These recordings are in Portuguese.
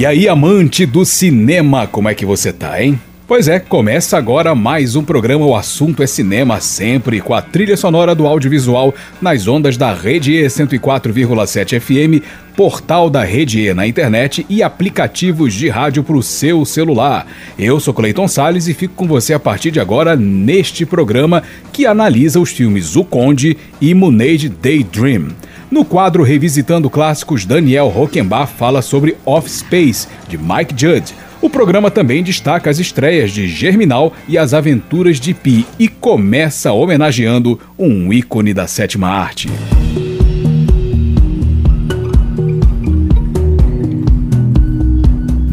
E aí, amante do cinema, como é que você tá, hein? Pois é, começa agora mais um programa O Assunto é Cinema, sempre com a trilha sonora do audiovisual nas ondas da Rede E 104,7 FM, portal da Rede E na internet e aplicativos de rádio para o seu celular. Eu sou Cleiton Sales e fico com você a partir de agora neste programa que analisa os filmes O Conde e Moonade Daydream. No quadro Revisitando Clássicos, Daniel Rockenbach fala sobre Offspace, de Mike Judd. O programa também destaca as estreias de Germinal e as aventuras de Pi e começa homenageando um ícone da sétima arte.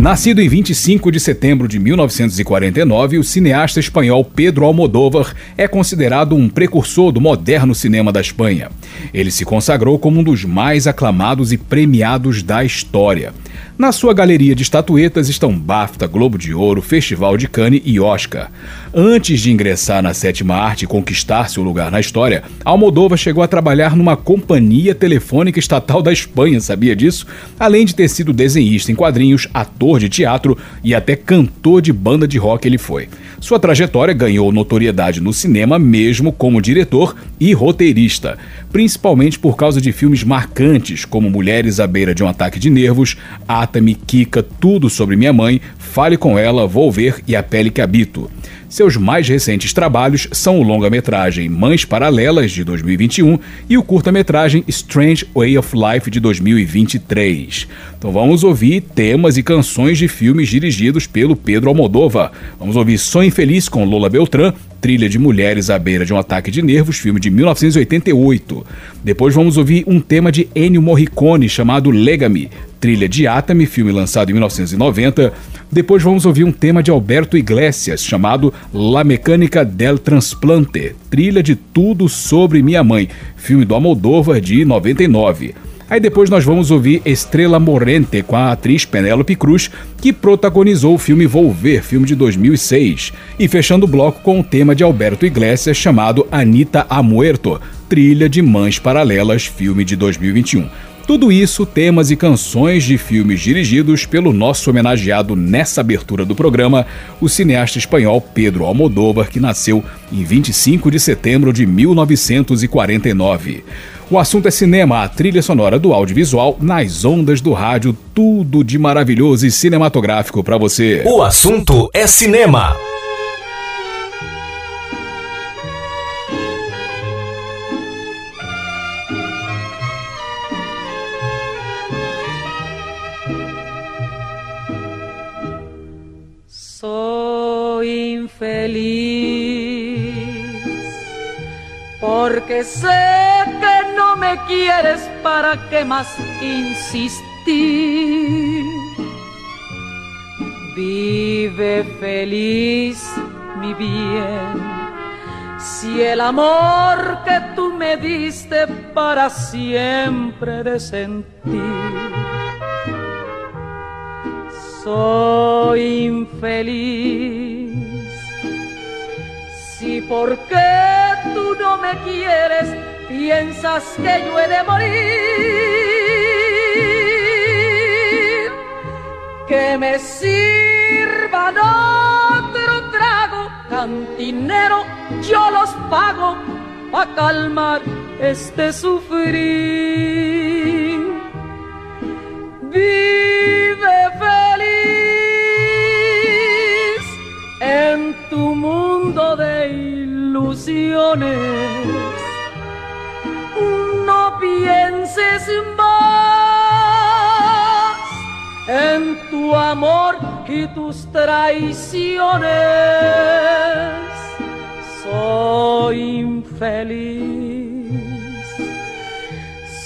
Nascido em 25 de setembro de 1949, o cineasta espanhol Pedro Almodóvar é considerado um precursor do moderno cinema da Espanha. Ele se consagrou como um dos mais aclamados e premiados da história. Na sua galeria de estatuetas estão BAFTA, Globo de Ouro, Festival de Cannes e Oscar. Antes de ingressar na sétima arte e conquistar seu lugar na história, Almodóvar chegou a trabalhar numa companhia telefônica estatal da Espanha, sabia disso? Além de ter sido desenhista em quadrinhos, ator de teatro e até cantor de banda de rock ele foi. Sua trajetória ganhou notoriedade no cinema mesmo como diretor e roteirista, principalmente por causa de filmes marcantes como Mulheres à beira de um ataque de nervos, Ata-me, Kika, Tudo sobre minha mãe, Fale com ela, Vou ver e A pele que habito. Seus mais recentes trabalhos são o longa-metragem Mães Paralelas, de 2021, e o curta-metragem Strange Way of Life, de 2023. Então vamos ouvir temas e canções de filmes dirigidos pelo Pedro Almodova. Vamos ouvir Sonho Feliz com Lola Beltrán, Trilha de Mulheres à Beira de um Ataque de Nervos, filme de 1988. Depois vamos ouvir um tema de Ennio Morricone chamado Legami, trilha de Atami, filme lançado em 1990. Depois vamos ouvir um tema de Alberto Iglesias chamado La Mecânica del Transplante, trilha de Tudo sobre Minha Mãe, filme do Almodóvar de 99. Aí depois nós vamos ouvir Estrela Morente com a atriz Penélope Cruz, que protagonizou o filme Volver, filme de 2006. E fechando o bloco com o tema de Alberto Iglesias chamado Anita Amuerto, trilha de Mães Paralelas, filme de 2021. Tudo isso, temas e canções de filmes dirigidos pelo nosso homenageado nessa abertura do programa, o cineasta espanhol Pedro Almodóvar, que nasceu em 25 de setembro de 1949. O assunto é cinema, a trilha sonora do audiovisual nas ondas do rádio, tudo de maravilhoso e cinematográfico para você. O assunto é cinema. Soy infeliz porque no me quieres para qué más insistir. Vive feliz, mi bien, si el amor que tú me diste para siempre de sentir. Soy infeliz, si porque tú no me quieres piensas que yo he de morir, que me sirvan otro trago, cantinero, yo los pago pa' calmar este sufrir. Vive feliz en tu mundo de ilusiones pienses más en tu amor y tus traiciones. Soy infeliz.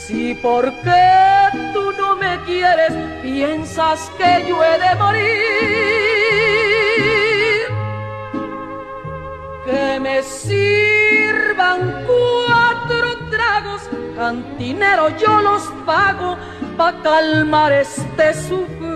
Si porque tú no me quieres, piensas que yo he de morir. Que me sirvan cantinero yo los pago pa' calmar este sufrimiento.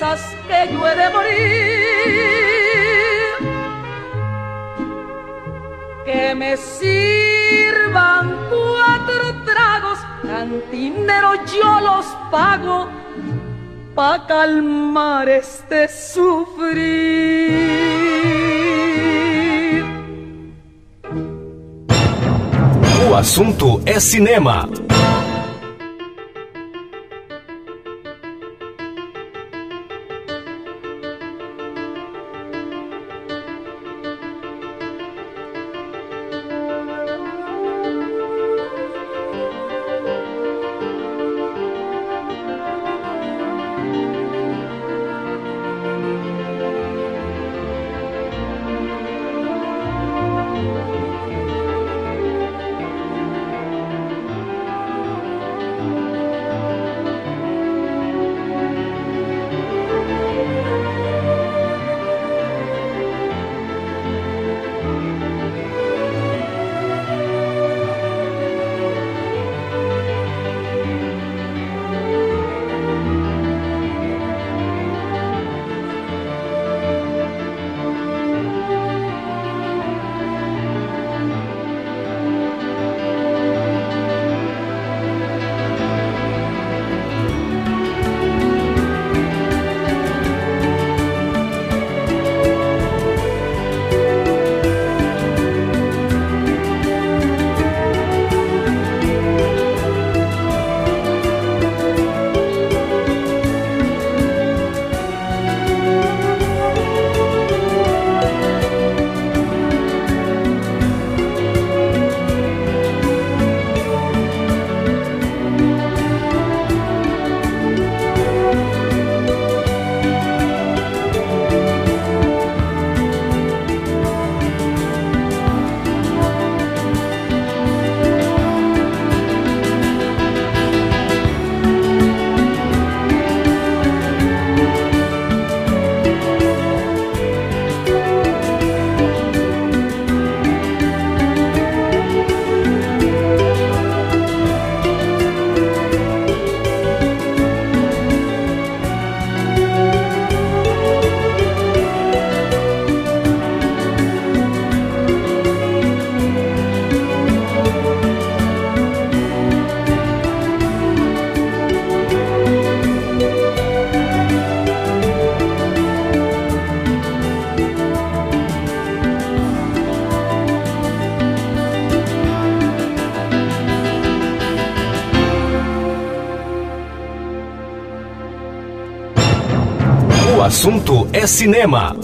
Que yo he de morir, que me sirvan cuatro tragos, cantinero yo los pago pa' calmar este sufrir. O assunto é cinema. Assunto é cinema.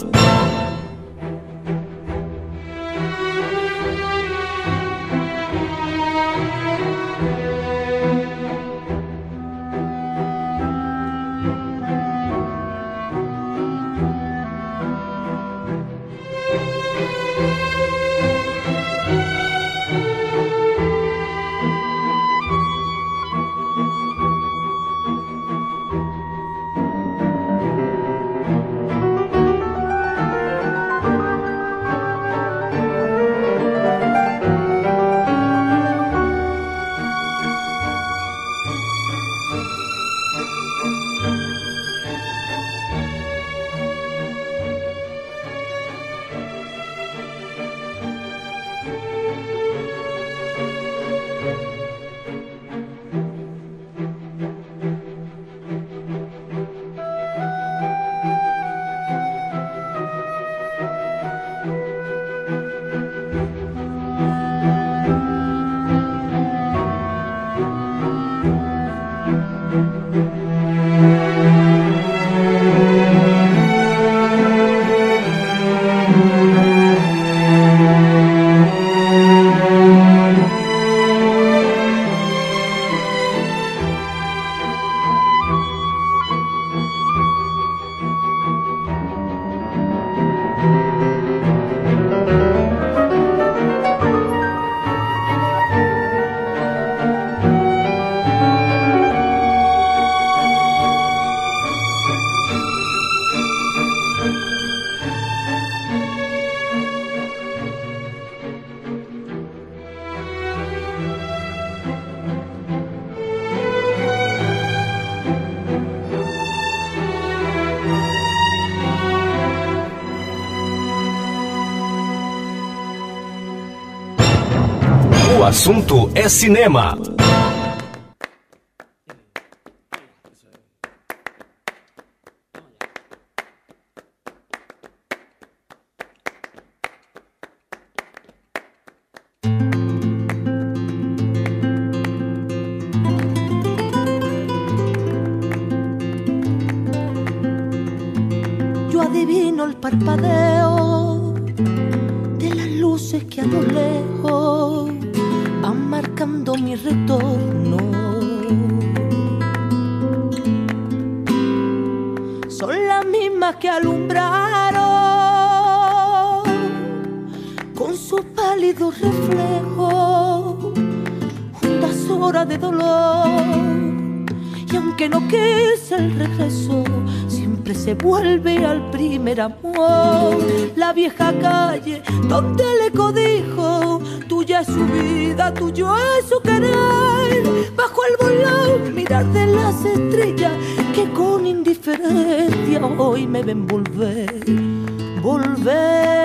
assunto é cinema. yo a su canal, bajo el volar, mirar de las estrellas que con indiferencia hoy me ven volver, volver.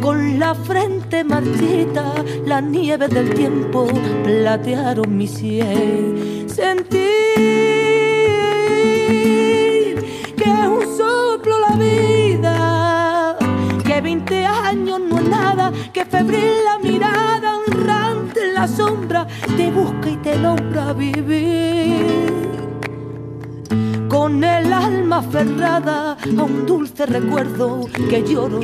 Con la frente marchita, la nieve del tiempo platearon mi cielo recuerdo que lloro.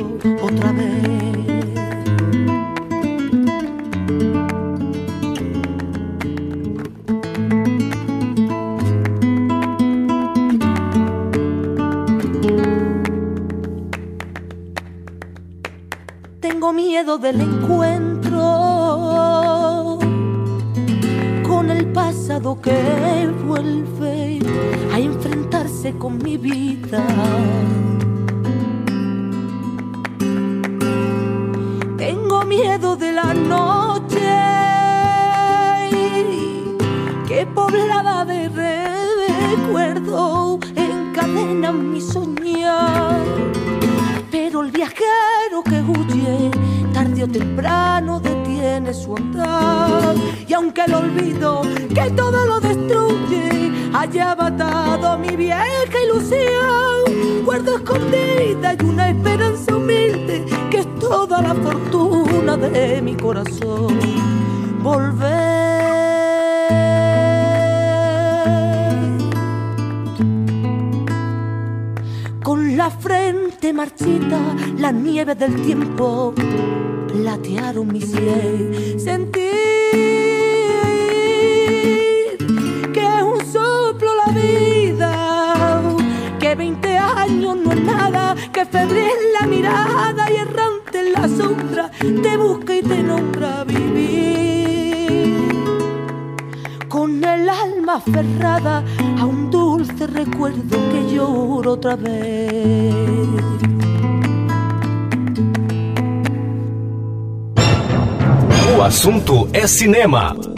y errante en la sombra, te busca y te nombra vivir. Con el alma aferrada a un dulce recuerdo que lloro otra vez. O assunto é cinema.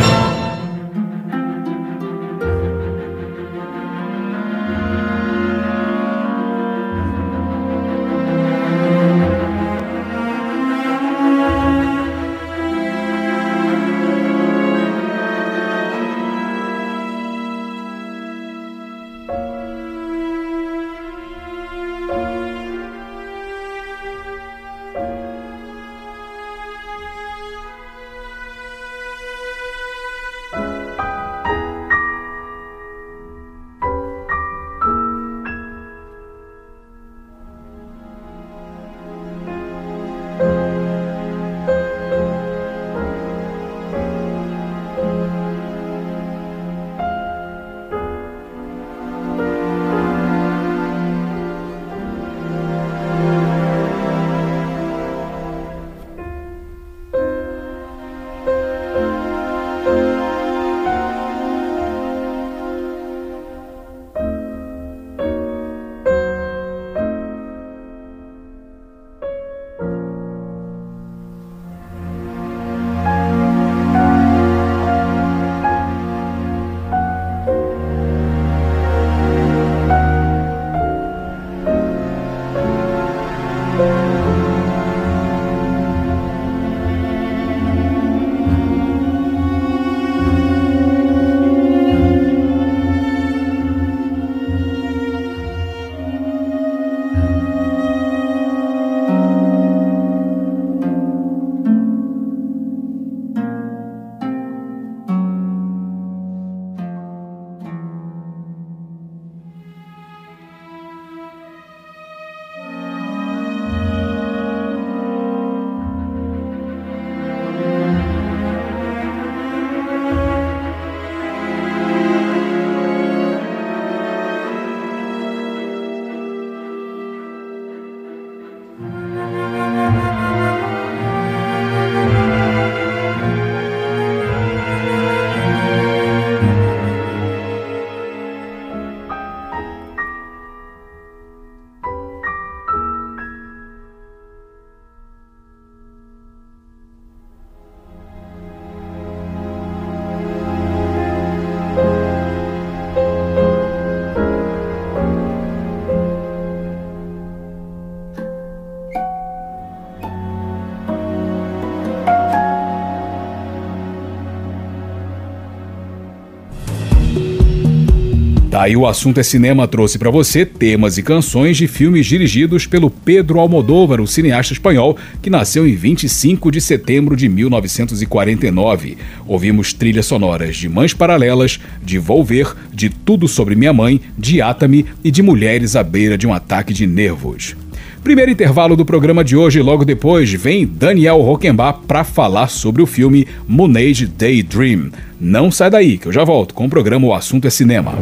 Daí o assunto é cinema trouxe para você temas e canções de filmes dirigidos pelo Pedro Almodóvar, o cineasta espanhol que nasceu em 25 de setembro de 1949. Ouvimos trilhas sonoras de Mães Paralelas, de Volver, de Tudo sobre Minha Mãe, de Atami e de Mulheres à beira de um ataque de nervos. Primeiro intervalo do programa de hoje, logo depois vem Daniel Rockenbach para falar sobre o filme Moonage Daydream. Não sai daí, que eu já volto com o programa O Assunto é Cinema.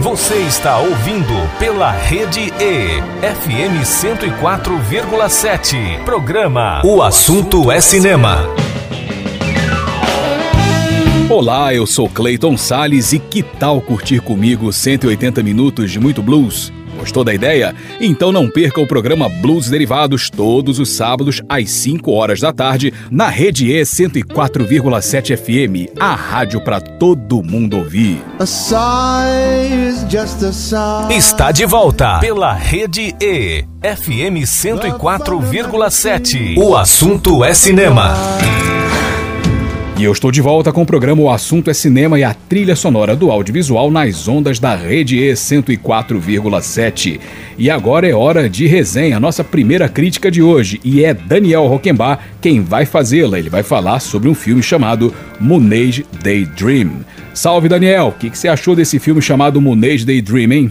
Você está ouvindo pela Rede E, FM 104,7. Programa O Assunto é Cinema. Olá, eu sou Clayton Sales e que tal curtir comigo 180 minutos de muito blues? Gostou da ideia? Então não perca o programa Blues Derivados todos os sábados às 5 horas da tarde na Rede E 104,7 FM, a rádio para todo mundo ouvir. Está de volta pela Rede E, FM 104,7. O assunto é cinema. E eu estou de volta com o programa O Assunto é Cinema e a trilha sonora do audiovisual nas ondas da Rede E 104,7. E agora é hora de resenha, nossa primeira crítica de hoje, e é Daniel Rockenbach quem vai fazê-la. Ele vai falar sobre um filme chamado Moonage Daydream. Salve Daniel, o que, que você achou desse filme chamado Moonage Daydream, hein?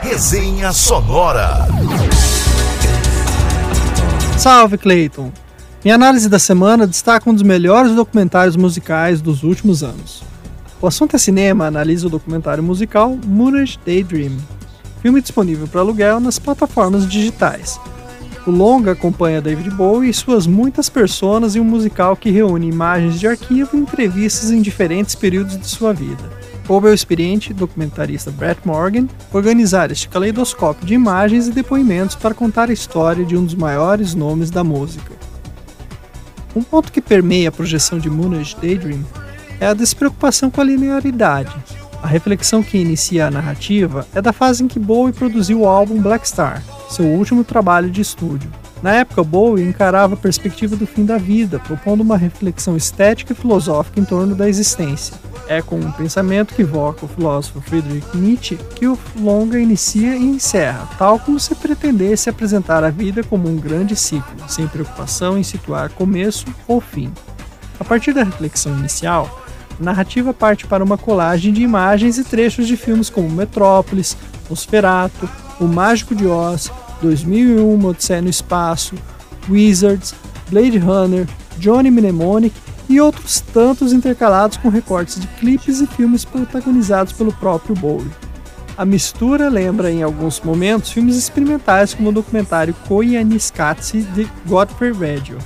Resenha sonora. Salve Clayton. Minha análise da semana destaca um dos melhores documentários musicais dos últimos anos. O assunto é cinema, analisa o documentário musical Moonage Daydream, filme disponível para aluguel nas plataformas digitais. O longa acompanha David Bowie e suas muitas personas em um musical que reúne imagens de arquivo e entrevistas em diferentes períodos de sua vida. Coube ao experiente documentarista Brett Morgan organizar este caleidoscópio de imagens e depoimentos para contar a história de um dos maiores nomes da música. Um ponto que permeia a projeção de Moonage Daydream é a despreocupação com a linearidade. A reflexão que inicia a narrativa é da fase em que Bowie produziu o álbum Black Star, seu último trabalho de estúdio. Na época, Bowie encarava a perspectiva do fim da vida, propondo uma reflexão estética e filosófica em torno da existência. É com um pensamento que evoca o filósofo Friedrich Nietzsche que o longa inicia e encerra, tal como se pretendesse apresentar a vida como um grande ciclo, sem preocupação em situar começo ou fim. A partir da reflexão inicial, a narrativa parte para uma colagem de imagens e trechos de filmes como Metrópolis, Nosferatu, O Mágico de Oz, 2001, Odisseia no Espaço, Wizards, Blade Runner, Johnny Mnemonic e outros tantos intercalados com recortes de clipes e filmes protagonizados pelo próprio Bowie. A mistura lembra em alguns momentos filmes experimentais como o documentário Koyaanisqatsi de Godfrey Radio.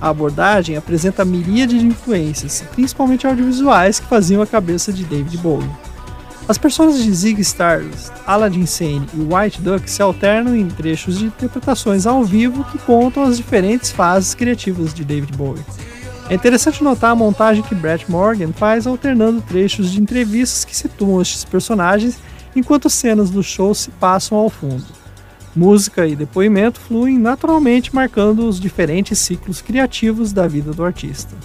A abordagem apresenta a miríade de influências, principalmente audiovisuais, que faziam a cabeça de David Bowie. As personagens de Zig Stardust, Aladdin Sane e White Duck se alternam em trechos de interpretações ao vivo que contam as diferentes fases criativas de David Bowie. É interessante notar a montagem que Brett Morgan faz alternando trechos de entrevistas que situam estes personagens enquanto cenas do show se passam ao fundo. Música e depoimento fluem naturalmente, marcando os diferentes ciclos criativos da vida do artista.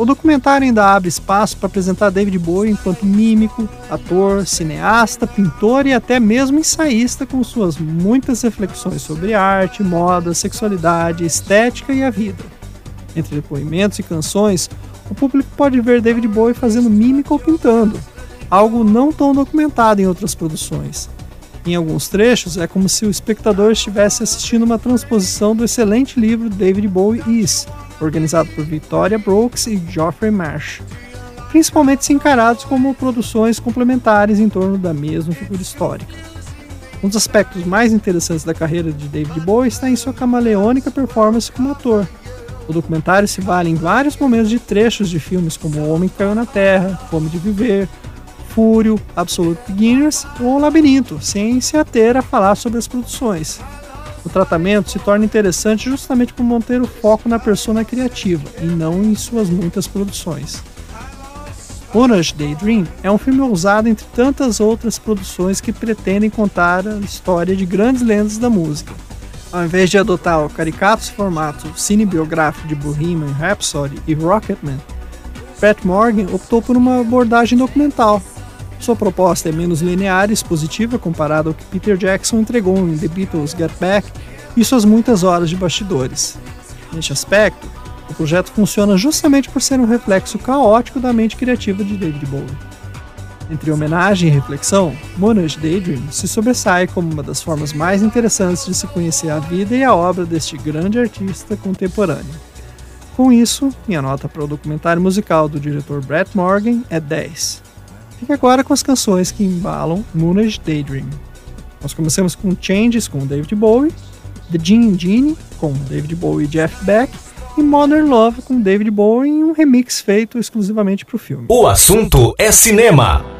O documentário ainda abre espaço para apresentar David Bowie enquanto mímico, ator, cineasta, pintor e até mesmo ensaísta, com suas muitas reflexões sobre arte, moda, sexualidade, estética e a vida. Entre depoimentos e canções, o público pode ver David Bowie fazendo mímica ou pintando, algo não tão documentado em outras produções. Em alguns trechos, é como se o espectador estivesse assistindo uma transposição do excelente livro David Bowie Is, organizado por Victoria Brooks e Geoffrey Marsh, principalmente se encarados como produções complementares em torno da mesma figura histórica. Um dos aspectos mais interessantes da carreira de David Bowie está em sua camaleônica performance como ator, o documentário se vale em vários momentos de trechos de filmes como O Homem que Caiu na Terra, Fome de Viver, Fúrio, Absolute Beginners ou Labirinto, sem se ater a falar sobre as produções. O tratamento se torna interessante justamente por manter o foco na persona criativa e não em suas muitas produções. Orange Daydream é um filme ousado entre tantas outras produções que pretendem contar a história de grandes lendas da música, ao invés de adotar o caricatos formato cinebiográfico de Bohemian Rhapsody e Rocketman, Pat Morgan optou por uma abordagem documental. Sua proposta é menos linear e expositiva comparada ao que Peter Jackson entregou em The Beatles Get Back e suas muitas horas de bastidores. Neste aspecto, o projeto funciona justamente por ser um reflexo caótico da mente criativa de David Bowie. Entre homenagem e reflexão, Monash Daydream se sobressai como uma das formas mais interessantes de se conhecer a vida e a obra deste grande artista contemporâneo. Com isso, minha nota para o documentário musical do diretor Brett Morgan é 10. Fique agora com as canções que embalam Moonage Daydream. Nós começamos com Changes com David Bowie, The Gene Genie com David Bowie e Jeff Beck e Modern Love com David Bowie em um remix feito exclusivamente para o filme. O assunto é cinema.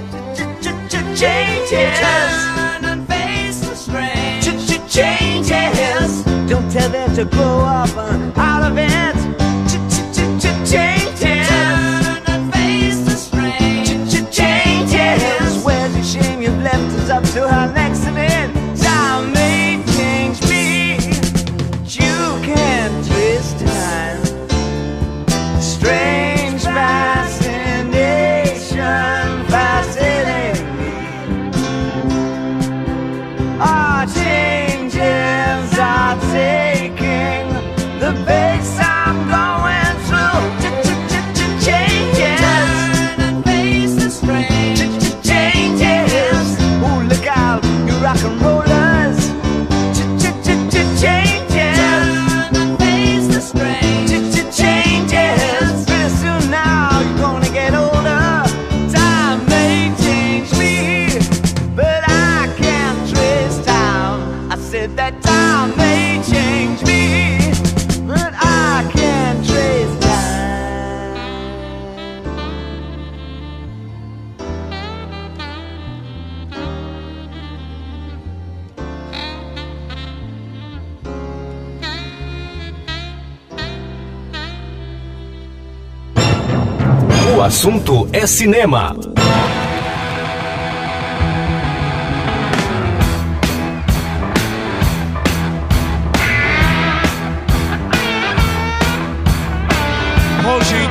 Changes. Turn and face the strain. Changes. Don't tell them to grow up uh, out of it. Changes. Turn and face the strain. Changes. Where's the shame you've left us up to her next assunto é cinema.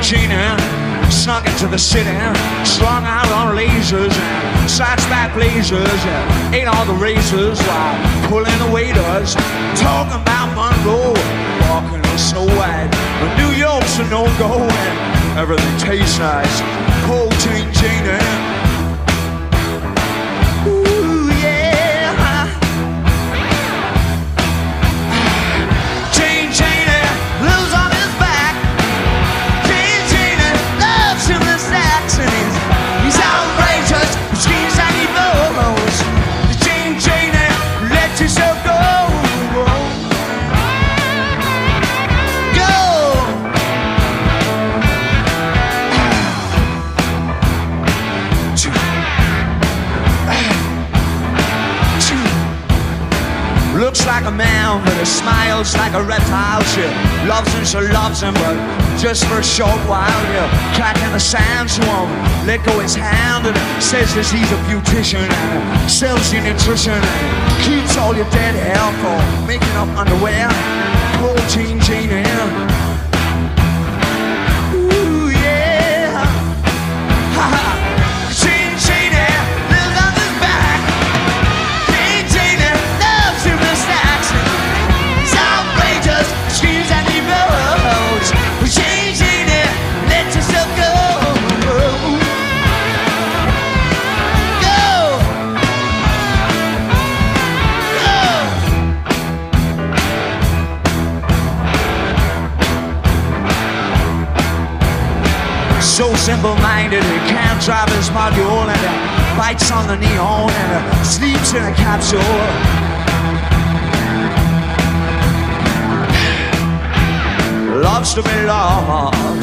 Gina snuck into the city, slung out on lasers sideswipe lasers, and ate all the razors while pulling the waiters, talking about Monroe, walking on Snow White. New York's a no-go everything tastes nice. Posey Gina. Eh? Down, but he smiles like a reptile. She loves him, she loves him, but just for a short while. Yeah, cat in the sand, she won't let go his hand, and says that he's a beautician and sells you nutrition and keeps all your dead hair for making up underwear. Protein gene in. So simple-minded, he can't drive his module and uh, he bites on the neon and he sleeps in a capsule. Loves to be loved. Uh,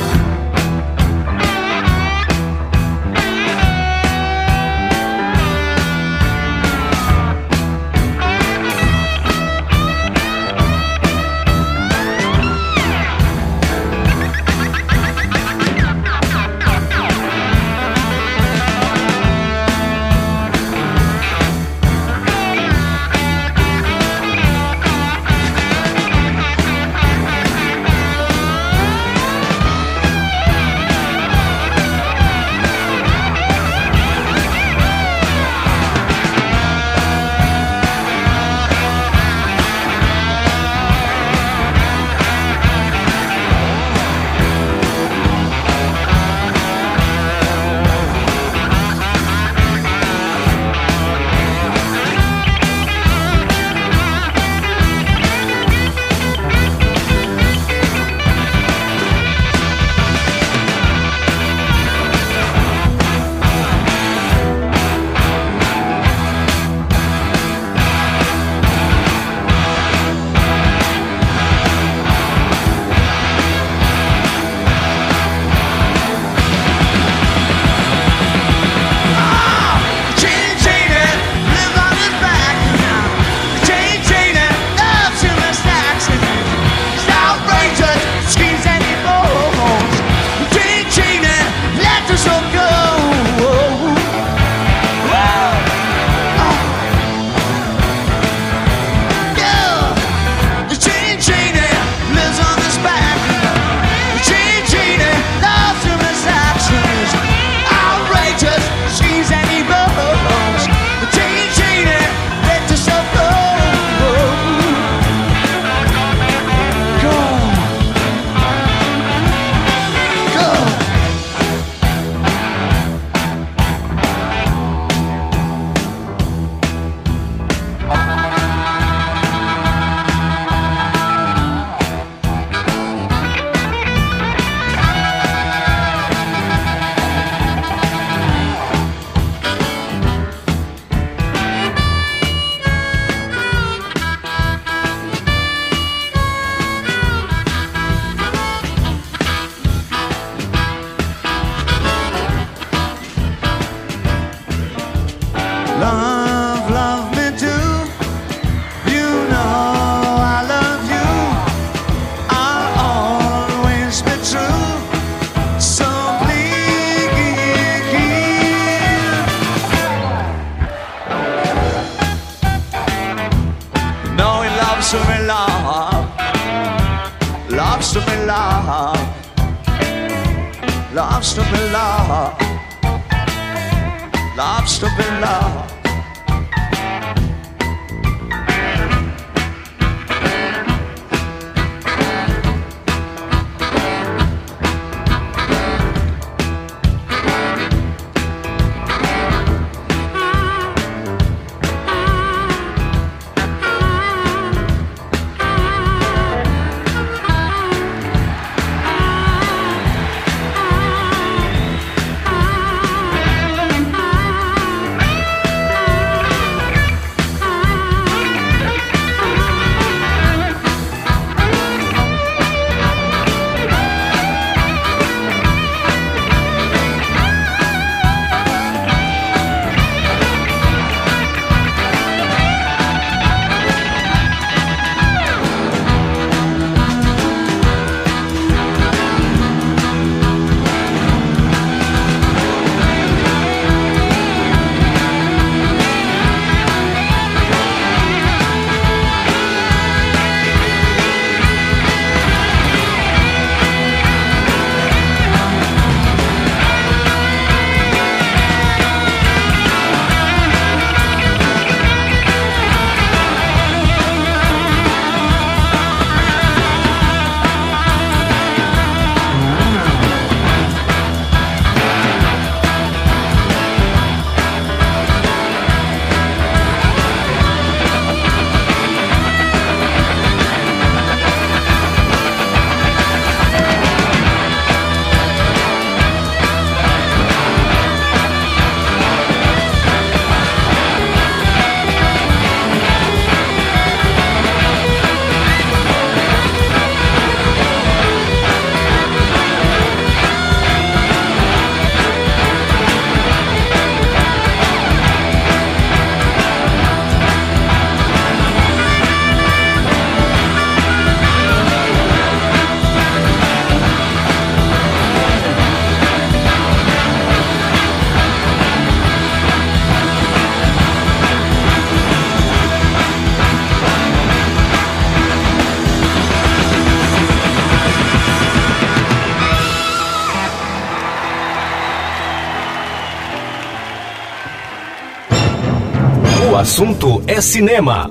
assunto é cinema.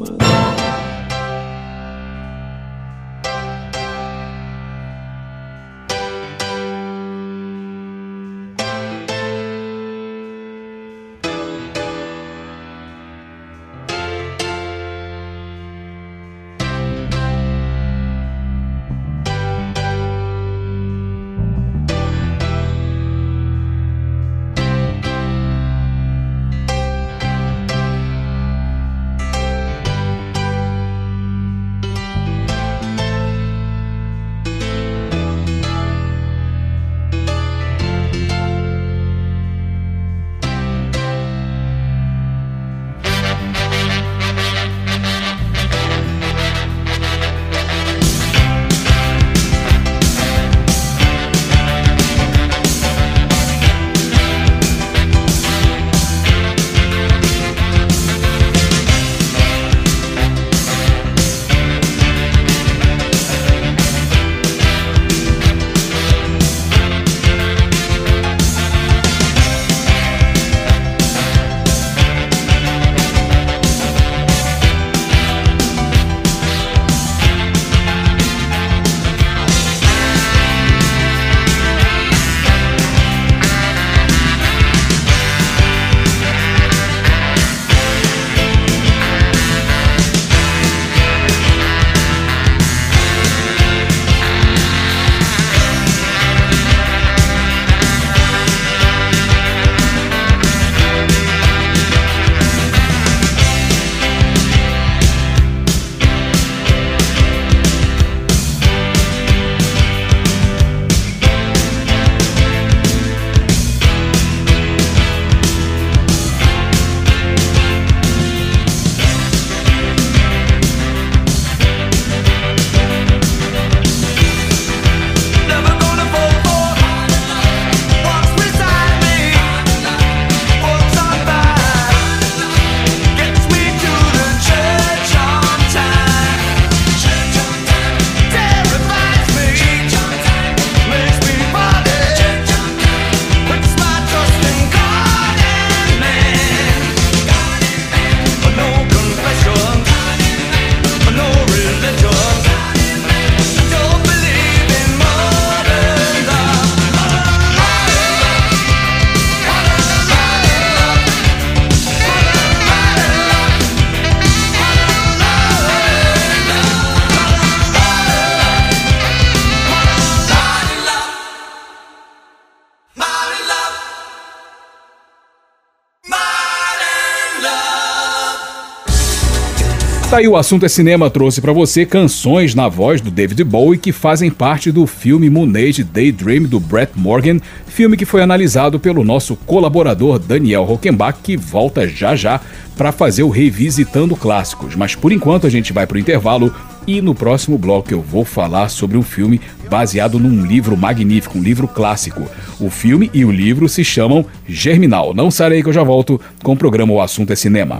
Aí o assunto é cinema trouxe para você canções na voz do David Bowie que fazem parte do filme Moonage Daydream do Brett Morgan, filme que foi analisado pelo nosso colaborador Daniel Rockenbach, que volta já já para fazer o Revisitando Clássicos. Mas por enquanto a gente vai pro intervalo e no próximo bloco eu vou falar sobre um filme baseado num livro magnífico, um livro clássico. O filme e o livro se chamam Germinal. Não sarei que eu já volto com o programa O Assunto é Cinema.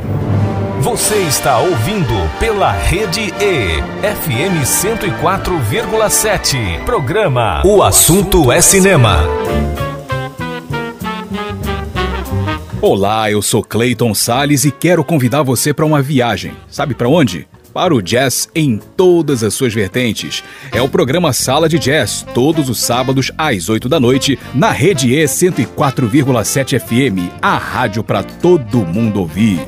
Você está ouvindo pela Rede E, FM 104,7. Programa O Assunto é Cinema. Olá, eu sou Clayton Sales e quero convidar você para uma viagem. Sabe para onde? Para o jazz em todas as suas vertentes. É o programa Sala de Jazz, todos os sábados às 8 da noite, na Rede E 104,7 FM, a rádio para todo mundo ouvir.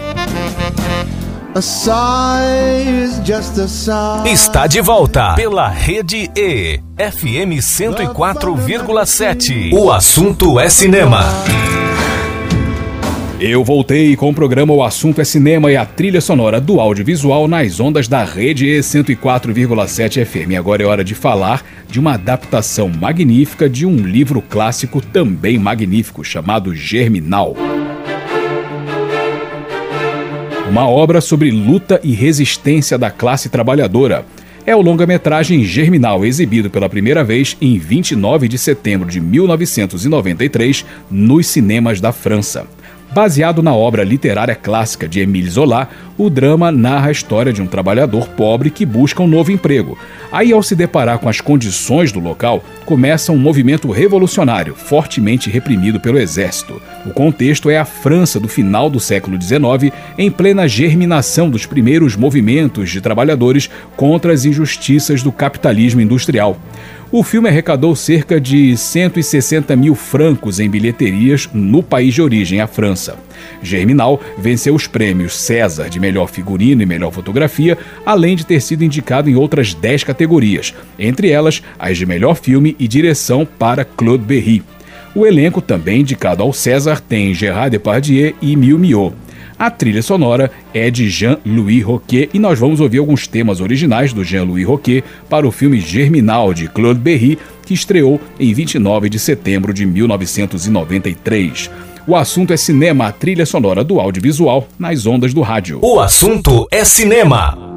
Está de volta pela Rede E, FM 104,7. O assunto é cinema. Eu voltei com o programa O Assunto é Cinema e a trilha sonora do audiovisual nas ondas da Rede E 104,7 FM. Agora é hora de falar de uma adaptação magnífica de um livro clássico também magnífico chamado Germinal uma obra sobre luta e resistência da classe trabalhadora. É o longa-metragem Germinal, exibido pela primeira vez em 29 de setembro de 1993 nos cinemas da França. Baseado na obra literária clássica de Émile Zola, o drama narra a história de um trabalhador pobre que busca um novo emprego. Aí, ao se deparar com as condições do local, começa um movimento revolucionário, fortemente reprimido pelo exército. O contexto é a França do final do século XIX, em plena germinação dos primeiros movimentos de trabalhadores contra as injustiças do capitalismo industrial. O filme arrecadou cerca de 160 mil francos em bilheterias no país de origem, a França. Germinal venceu os prêmios César de melhor figurino e melhor fotografia, além de ter sido indicado em outras 10 categorias, entre elas as de melhor filme e direção para Claude Berry. O elenco, também indicado ao César, tem Gerard Depardieu e Miu Miot. A trilha sonora é de Jean-Louis Roquet e nós vamos ouvir alguns temas originais do Jean-Louis Roquet para o filme Germinal de Claude Berry, que estreou em 29 de setembro de 1993. O assunto é cinema, a trilha sonora do audiovisual nas ondas do rádio. O assunto é cinema.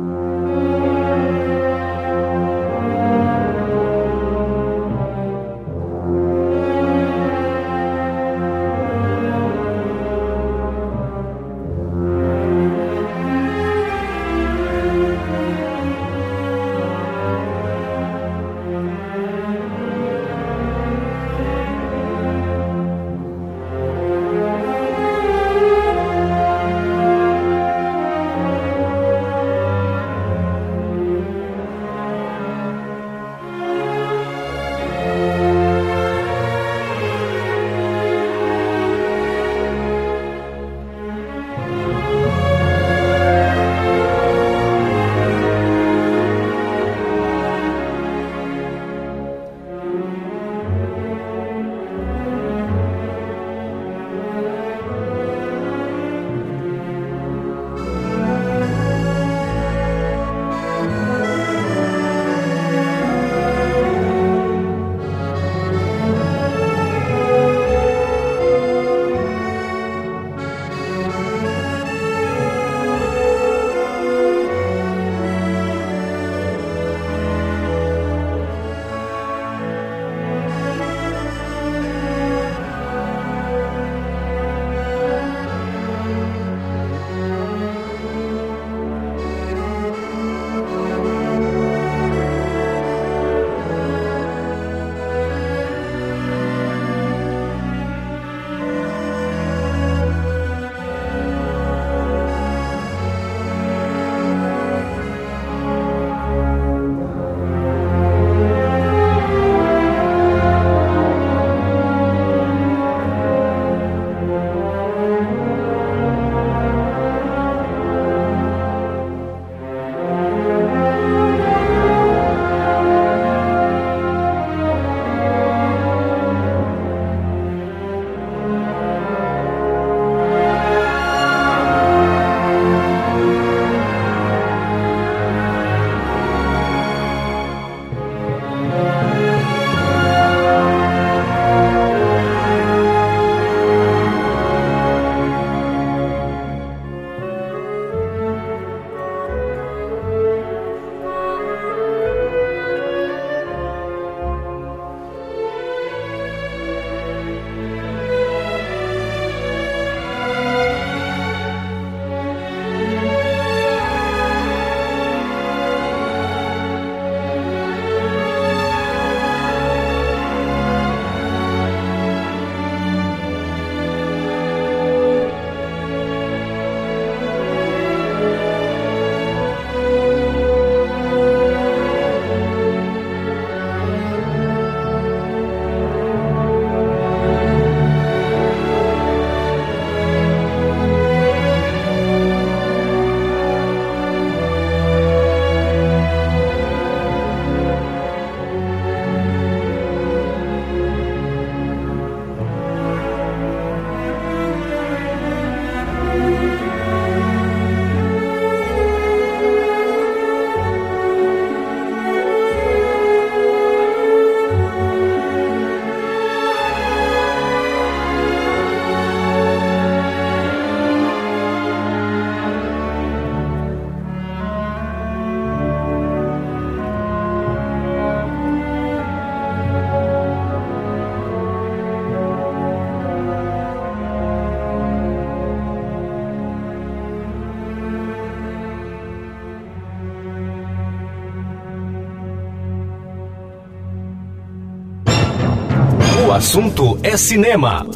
Assunto é cinema.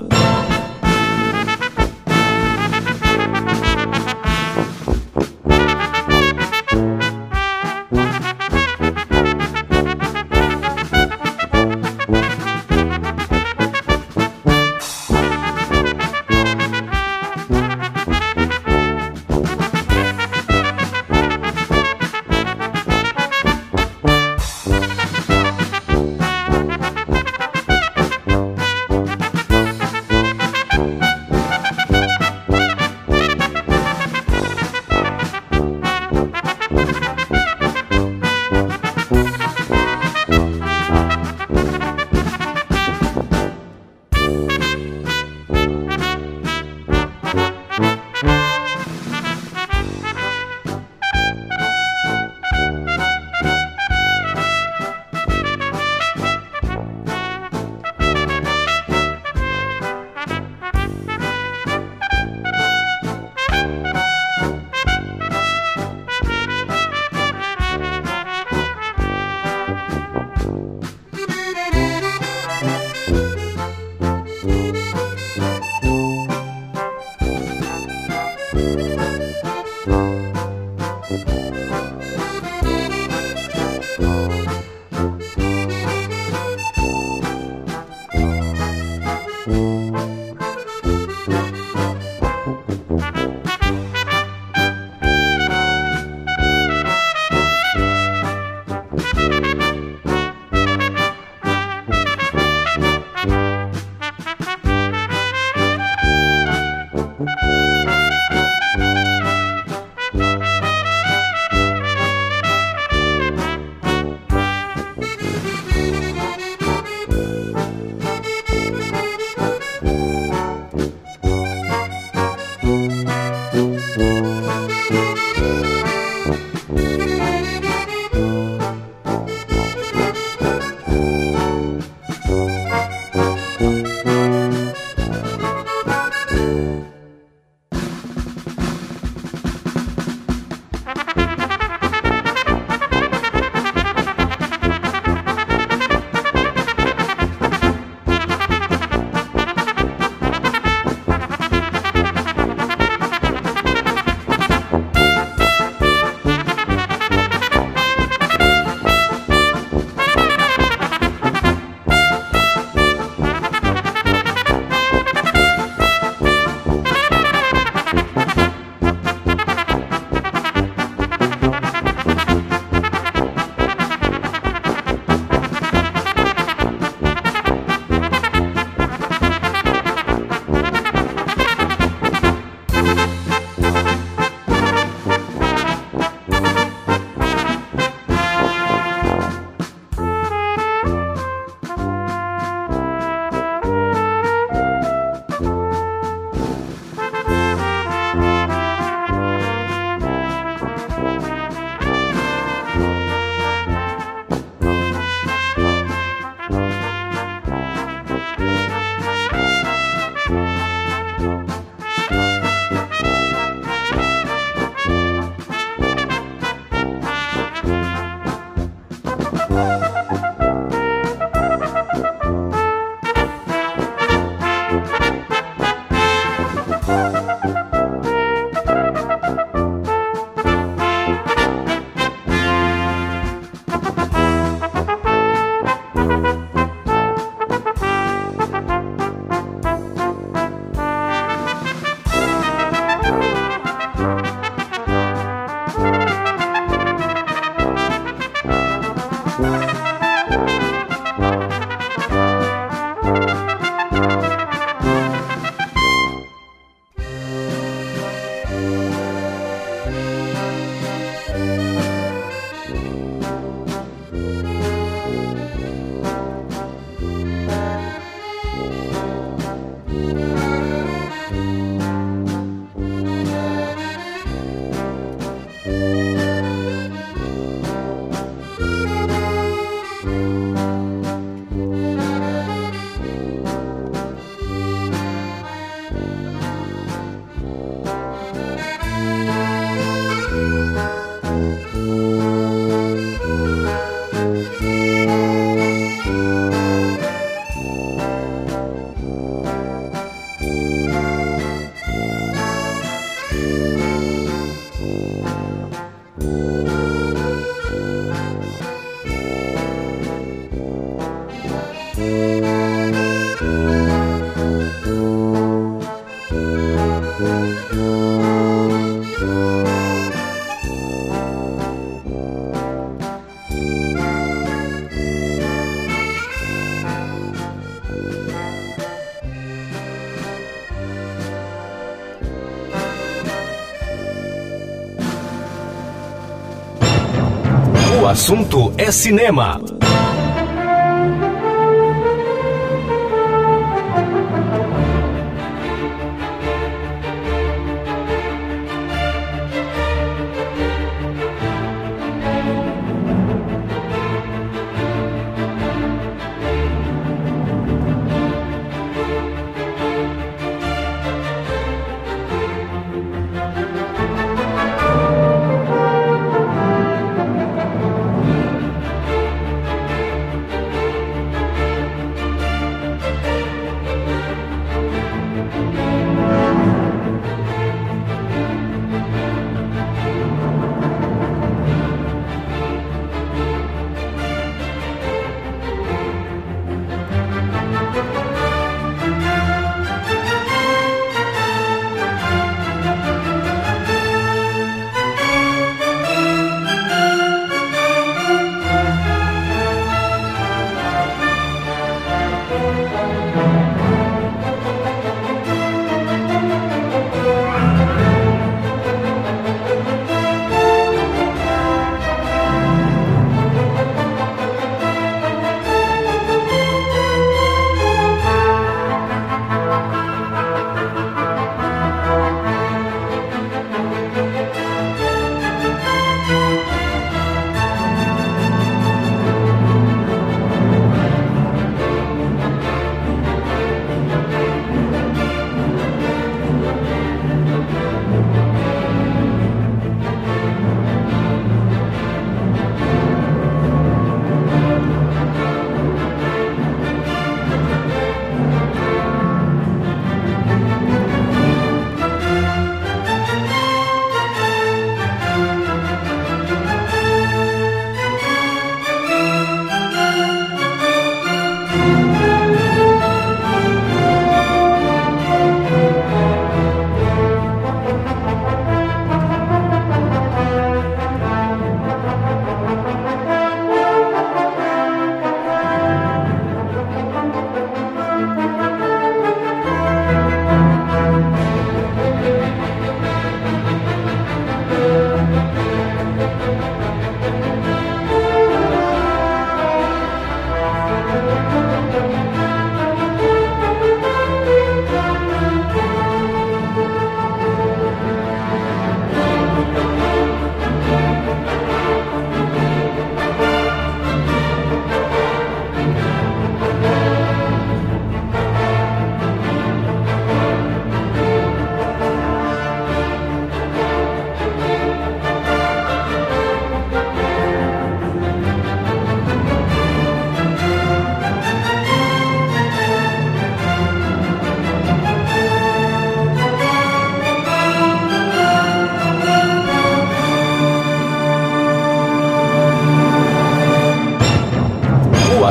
Assunto é cinema.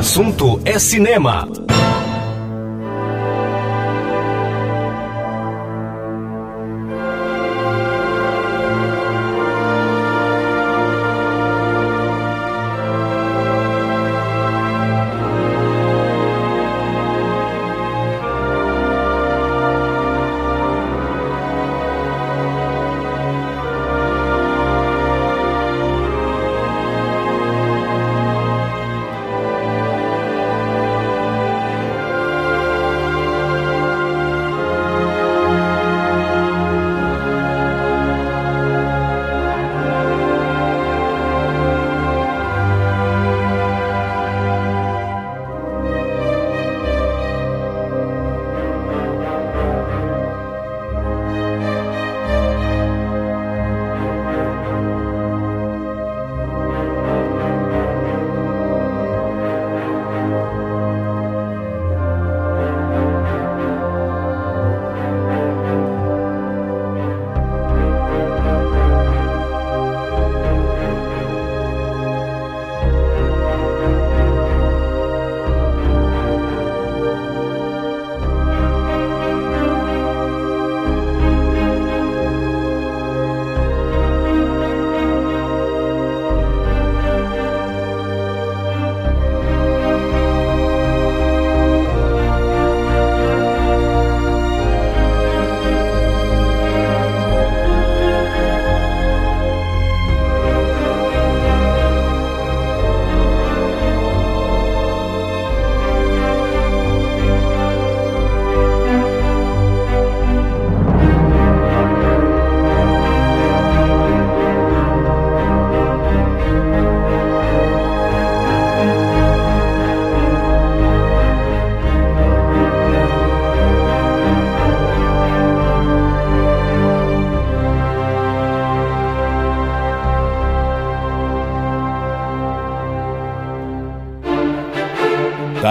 Assunto é cinema.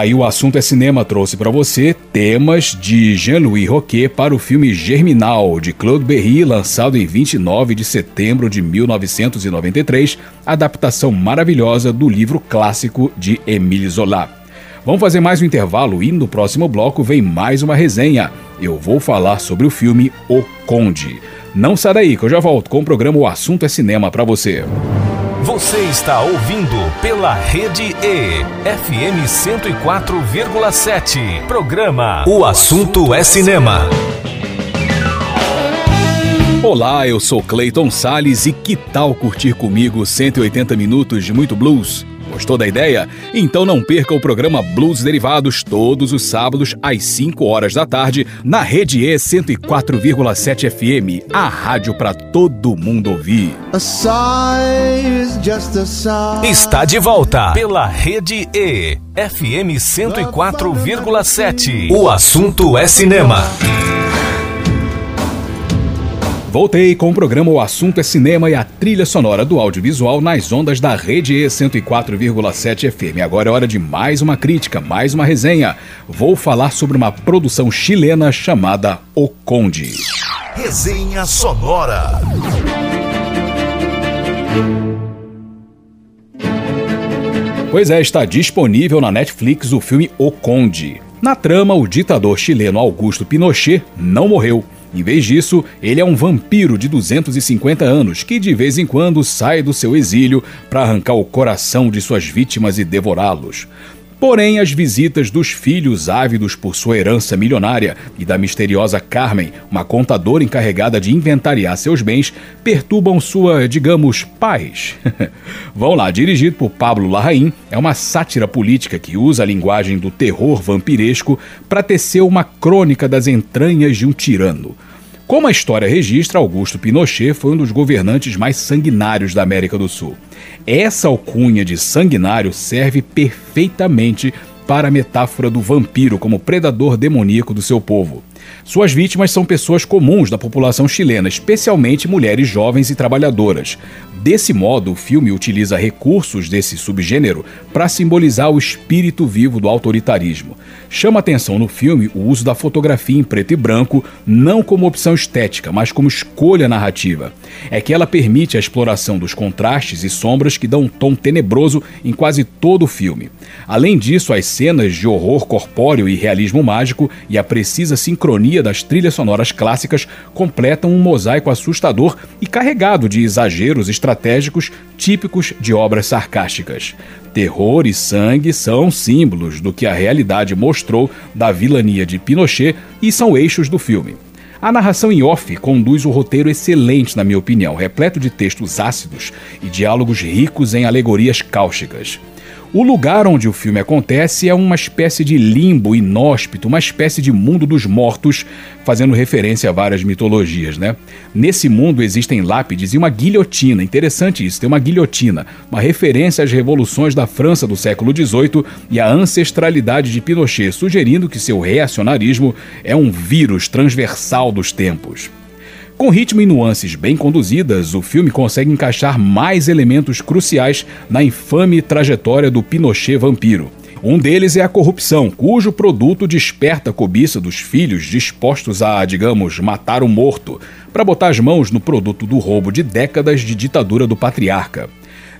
Aí o assunto é cinema trouxe para você temas de Jean-Louis Roquet para o filme Germinal de Claude Berry, lançado em 29 de setembro de 1993, adaptação maravilhosa do livro clássico de Émile Zola. Vamos fazer mais um intervalo e no próximo bloco vem mais uma resenha. Eu vou falar sobre o filme O Conde. Não sai daí que eu já volto com o programa O Assunto é Cinema para você. Você está ouvindo pela Rede E, FM 104,7. Programa O Assunto é Cinema. Olá, eu sou Clayton Sales e que tal curtir comigo 180 minutos de muito blues? Gostou da ideia? Então não perca o programa Blues Derivados todos os sábados às 5 horas da tarde na Rede E 104,7 FM, a rádio para todo mundo ouvir. Está de volta pela Rede E, FM 104,7. O assunto é cinema. Voltei com o programa O Assunto é Cinema e a trilha sonora do audiovisual nas ondas da Rede E 104,7 FM. Agora é hora de mais uma crítica, mais uma resenha. Vou falar sobre uma produção chilena chamada O Conde. Resenha sonora. Pois é, está disponível na Netflix o filme O Conde. Na trama, o ditador chileno Augusto Pinochet não morreu em vez disso, ele é um vampiro de 250 anos que de vez em quando sai do seu exílio para arrancar o coração de suas vítimas e devorá-los. Porém, as visitas dos filhos ávidos por sua herança milionária e da misteriosa Carmen, uma contadora encarregada de inventariar seus bens, perturbam sua, digamos, paz. Vão lá, dirigido por Pablo Larraín, é uma sátira política que usa a linguagem do terror vampiresco para tecer uma crônica das entranhas de um tirano. Como a história registra, Augusto Pinochet foi um dos governantes mais sanguinários da América do Sul. Essa alcunha de sanguinário serve perfeitamente para a metáfora do vampiro como predador demoníaco do seu povo. Suas vítimas são pessoas comuns da população chilena, especialmente mulheres jovens e trabalhadoras. Desse modo, o filme utiliza recursos desse subgênero para simbolizar o espírito vivo do autoritarismo. Chama atenção no filme o uso da fotografia em preto e branco, não como opção estética, mas como escolha narrativa. É que ela permite a exploração dos contrastes e sombras que dão um tom tenebroso em quase todo o filme. Além disso, as cenas de horror corpóreo e realismo mágico e a precisa sincronia das trilhas sonoras clássicas completam um mosaico assustador e carregado de exageros estratégicos estratégicos típicos de obras sarcásticas. Terror e sangue são símbolos do que a realidade mostrou da vilania de Pinochet e são eixos do filme. A narração em off conduz o roteiro excelente, na minha opinião, repleto de textos ácidos e diálogos ricos em alegorias cáusticas. O lugar onde o filme acontece é uma espécie de limbo inóspito, uma espécie de mundo dos mortos, fazendo referência a várias mitologias, né? Nesse mundo existem lápides e uma guilhotina. Interessante isso, tem uma guilhotina, uma referência às revoluções da França do século XVIII e à ancestralidade de Pinochet, sugerindo que seu reacionarismo é um vírus transversal dos tempos. Com ritmo e nuances bem conduzidas, o filme consegue encaixar mais elementos cruciais na infame trajetória do Pinochet vampiro. Um deles é a corrupção, cujo produto desperta a cobiça dos filhos dispostos a, digamos, matar o morto, para botar as mãos no produto do roubo de décadas de ditadura do patriarca.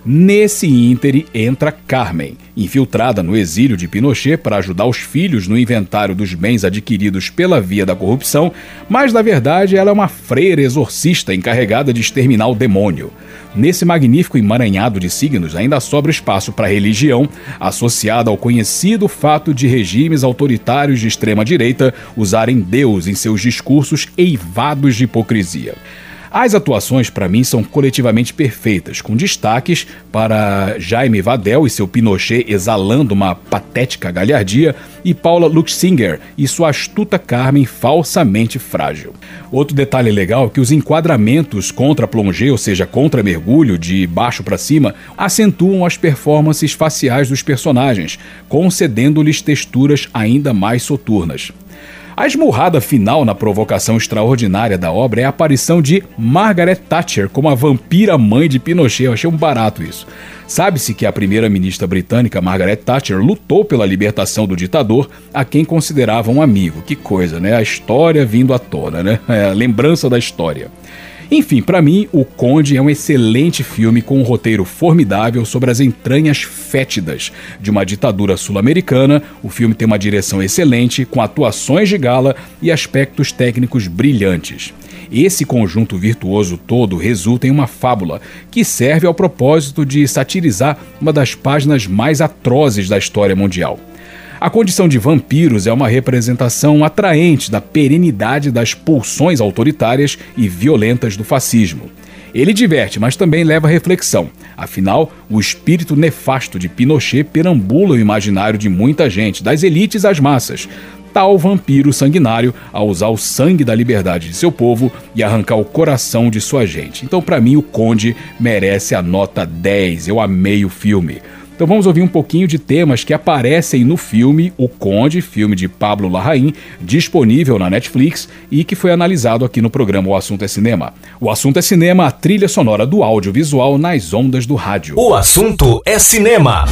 Nesse íntere entra Carmen, infiltrada no exílio de Pinochet para ajudar os filhos no inventário dos bens adquiridos pela via da corrupção, mas na verdade ela é uma freira exorcista encarregada de exterminar o demônio. Nesse magnífico emaranhado de signos ainda sobra espaço para a religião, associada ao conhecido fato de regimes autoritários de extrema direita usarem Deus em seus discursos eivados de hipocrisia. As atuações, para mim, são coletivamente perfeitas, com destaques para Jaime Vadel e seu Pinochet exalando uma patética galhardia, e Paula Luxinger e sua astuta Carmen falsamente frágil. Outro detalhe legal é que os enquadramentos contra plongé, ou seja, contra mergulho de baixo para cima, acentuam as performances faciais dos personagens, concedendo-lhes texturas ainda mais soturnas. A esmurrada final na provocação extraordinária da obra é a aparição de Margaret Thatcher como a vampira mãe de Pinochet. Eu achei um barato isso. Sabe-se que a primeira-ministra britânica Margaret Thatcher lutou pela libertação do ditador, a quem considerava um amigo. Que coisa, né? A história vindo à tona, né? É a lembrança da história. Enfim, para mim, O Conde é um excelente filme com um roteiro formidável sobre as entranhas fétidas de uma ditadura sul-americana. O filme tem uma direção excelente, com atuações de gala e aspectos técnicos brilhantes. Esse conjunto virtuoso todo resulta em uma fábula que serve ao propósito de satirizar uma das páginas mais atrozes da história mundial. A condição de vampiros é uma representação atraente da perenidade das pulsões autoritárias e violentas do fascismo. Ele diverte, mas também leva reflexão. Afinal, o espírito nefasto de Pinochet perambula o imaginário de muita gente, das elites às massas. Tal vampiro sanguinário a usar o sangue da liberdade de seu povo e arrancar o coração de sua gente. Então, para mim, o Conde merece a nota 10. Eu amei o filme. Então vamos ouvir um pouquinho de temas que aparecem no filme O Conde, filme de Pablo Larraín, disponível na Netflix e que foi analisado aqui no programa O Assunto é Cinema. O Assunto é Cinema, a trilha sonora do audiovisual nas ondas do rádio. O assunto é cinema.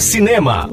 Cinema.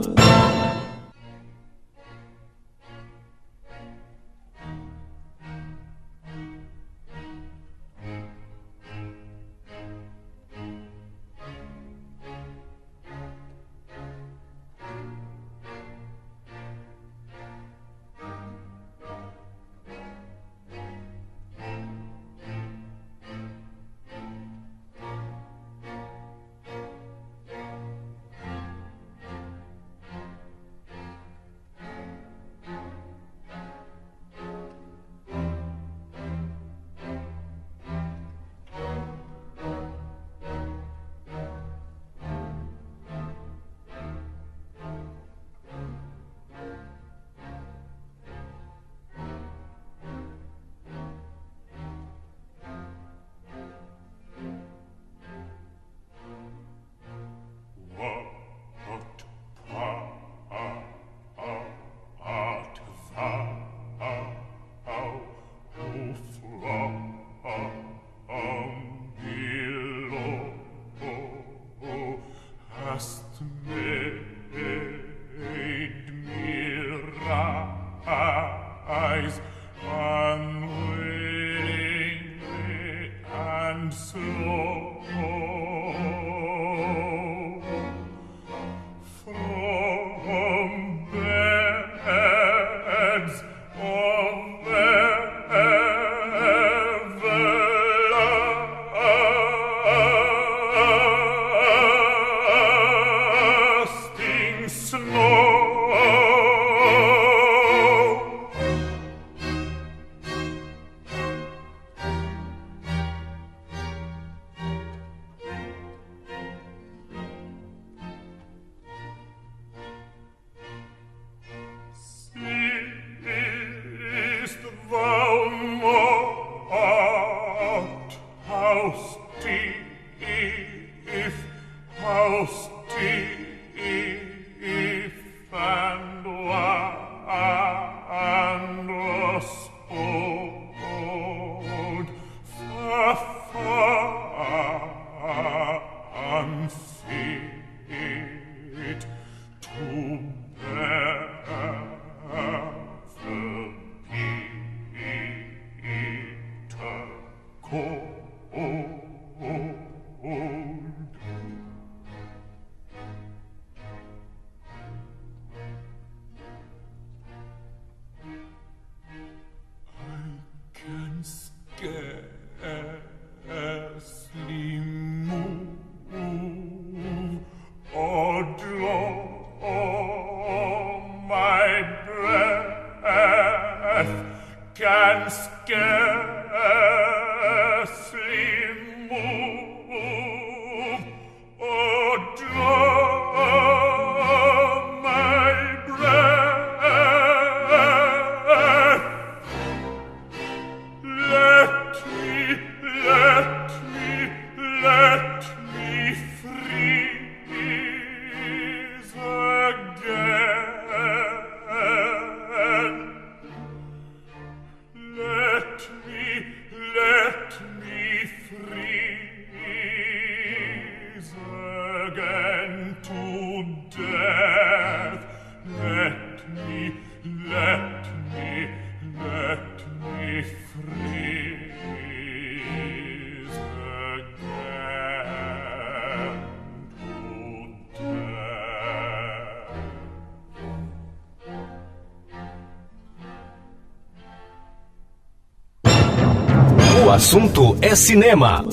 Assunto é cinema.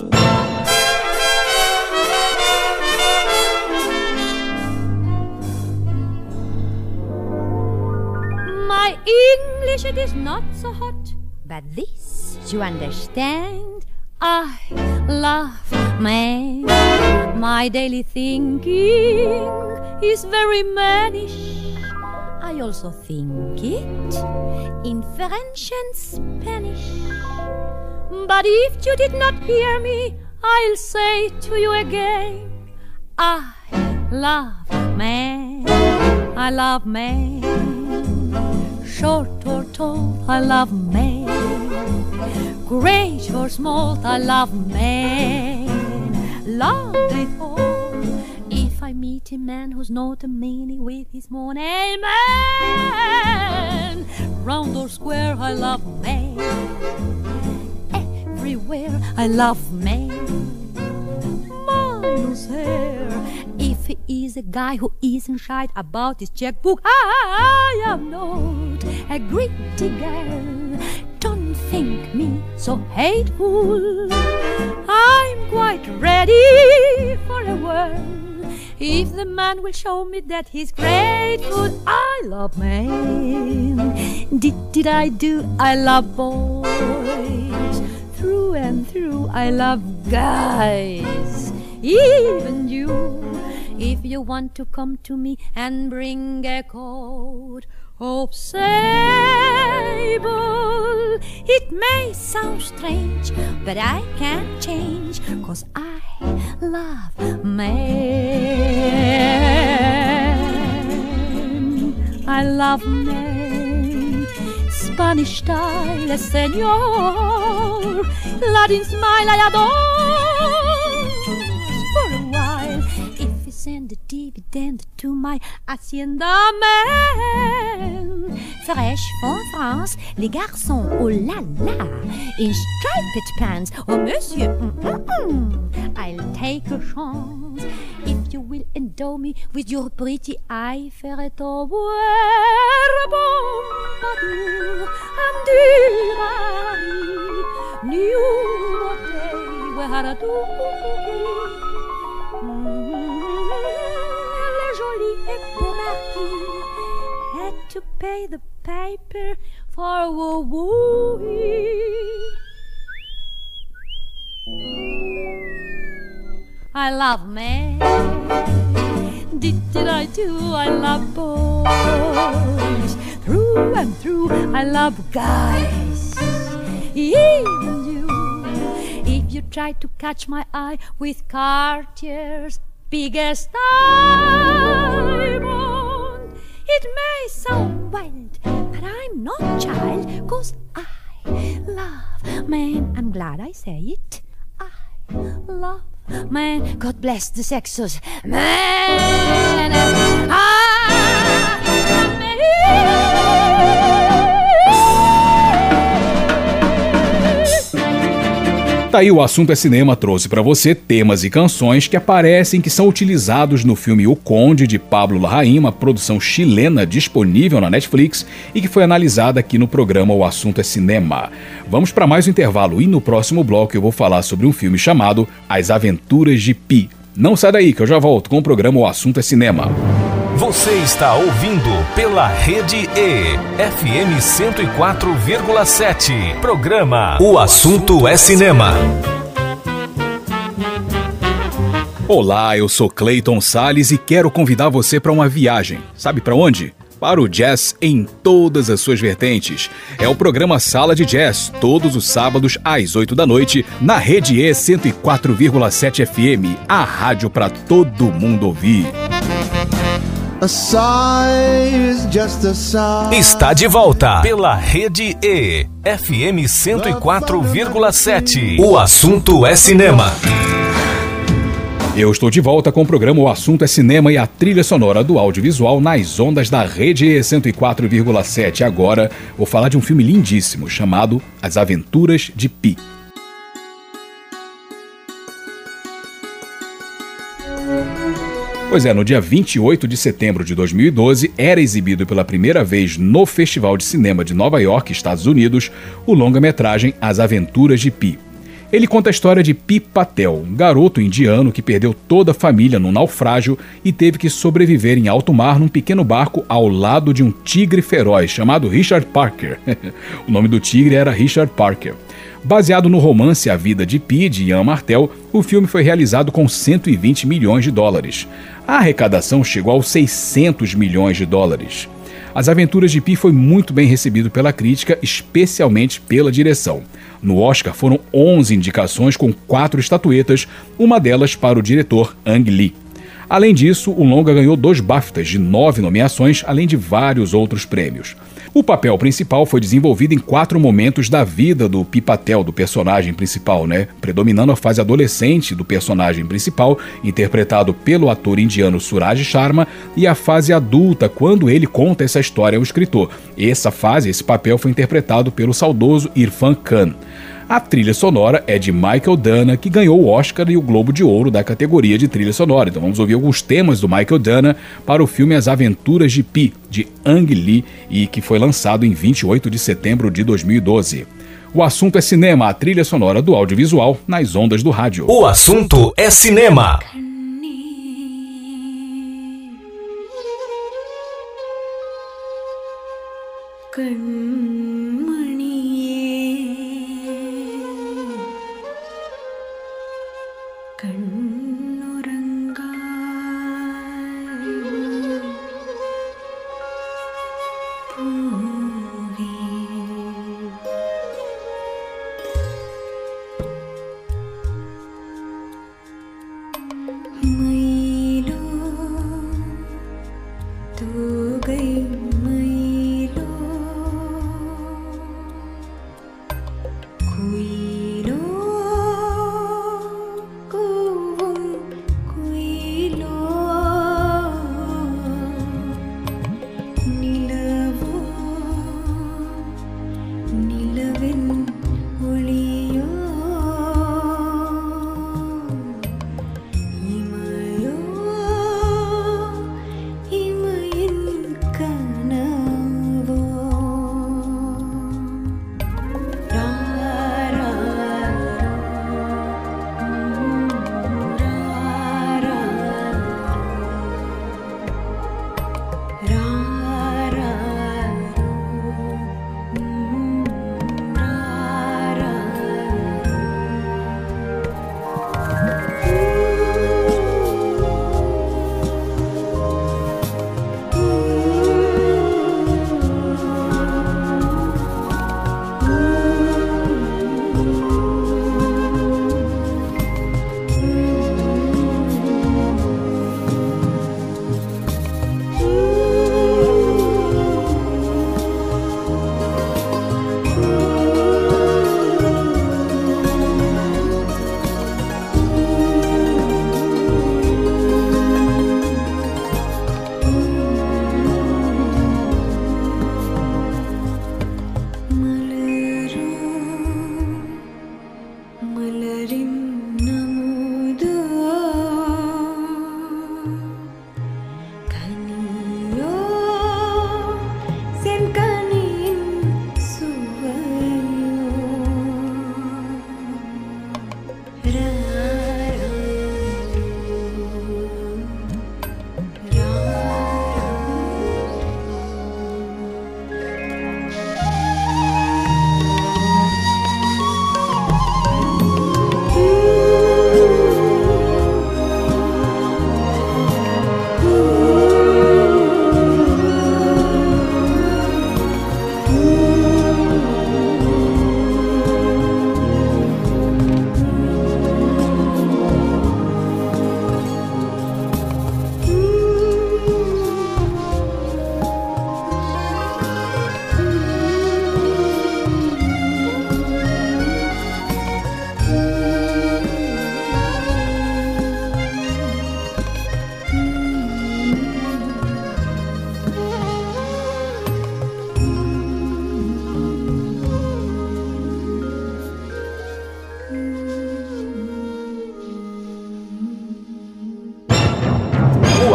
My English it is not so hot, but this you understand. I love man. My daily thinking is very mannish. I also think it in French and Spanish. But if you did not hear me, I'll say to you again I love man, I love man. Short or tall, I love man. Great or small, I love man. Love it all if I meet a man who's not a meanie with his morning man. Round or square, I love man. Everywhere, I love man. Miles hair. If he is a guy who isn't shy about his checkbook, I am not a greedy girl. Don't think me so hateful. I'm quite ready for a world. If the man will show me that he's grateful, I love men. Did, did I do? I love boys. Through and through, I love guys. Even you. If you want to come to me and bring a coat of sable, it may sound strange, but I can't change, cause I love men. I love men. Spanish style, senor. Latin smile, I adore. For a while, if you send a dividend to my hacienda man. Fresh from France, les garçons, oh la la. In striped pants, oh monsieur, mm, mm, mm. I'll take a chance. If you will endow me with your pretty eye, faire it au pompadour, and dirari, new day, where do mm-hmm. le joli et beau marquis had to pay the piper for woo woo. I love men. Did, did I do? I love boys. Through and through, I love guys. Even you. If you try to catch my eye with Cartier's biggest diamond, it may sound wild, but I'm not child, cause I love man. I'm glad I say it. I love man. God bless the sexes. Man. Tá aí o assunto é cinema trouxe para você temas e canções que aparecem que são utilizados no filme O Conde de Pablo Larraín, uma produção chilena disponível na Netflix e que foi analisada aqui no programa O Assunto é Cinema. Vamos para mais um intervalo e no próximo bloco eu vou falar sobre um filme chamado As Aventuras de Pi. Não sai daí que eu já volto com o programa O Assunto é Cinema. Você está ouvindo pela Rede E, FM 104,7. Programa O Assunto é Cinema. Olá, eu sou Clayton Sales e quero convidar você para uma viagem. Sabe para onde? Para o jazz em todas as suas vertentes. É o programa Sala de Jazz, todos os sábados às 8 da noite, na Rede E 104,7 FM, a rádio para todo mundo ouvir. Está de volta pela Rede E, FM 104,7. O assunto é cinema. Eu estou de volta com o programa O Assunto é Cinema e a trilha sonora do audiovisual nas ondas da Rede E 104,7. Agora vou falar de um filme lindíssimo chamado As Aventuras de Pi. Pois é, no dia 28 de setembro de 2012, era exibido pela primeira vez no Festival de Cinema de Nova York, Estados Unidos, o longa-metragem As Aventuras de Pi. Ele conta a história de Pi Patel, um garoto indiano que perdeu toda a família num naufrágio e teve que sobreviver em alto mar num pequeno barco ao lado de um tigre feroz chamado Richard Parker. o nome do tigre era Richard Parker. Baseado no romance A Vida de Pi, de Ian Martel, o filme foi realizado com 120 milhões de dólares. A arrecadação chegou aos 600 milhões de dólares. As Aventuras de Pi foi muito bem recebido pela crítica, especialmente pela direção. No Oscar foram 11 indicações com quatro estatuetas, uma delas para o diretor Ang Lee. Além disso, o longa ganhou dois BAFTAs de nove nomeações, além de vários outros prêmios. O papel principal foi desenvolvido em quatro momentos da vida do Pipatel, do personagem principal, né? Predominando a fase adolescente do personagem principal, interpretado pelo ator indiano Suraj Sharma, e a fase adulta, quando ele conta essa história ao escritor. Essa fase, esse papel foi interpretado pelo saudoso Irfan Khan. A trilha sonora é de Michael Dana, que ganhou o Oscar e o Globo de Ouro da categoria de trilha sonora. Então vamos ouvir alguns temas do Michael Dana para o filme As Aventuras de Pi, de Ang Lee, e que foi lançado em 28 de setembro de 2012. O assunto é cinema, a trilha sonora do audiovisual nas ondas do rádio. O assunto é cinema.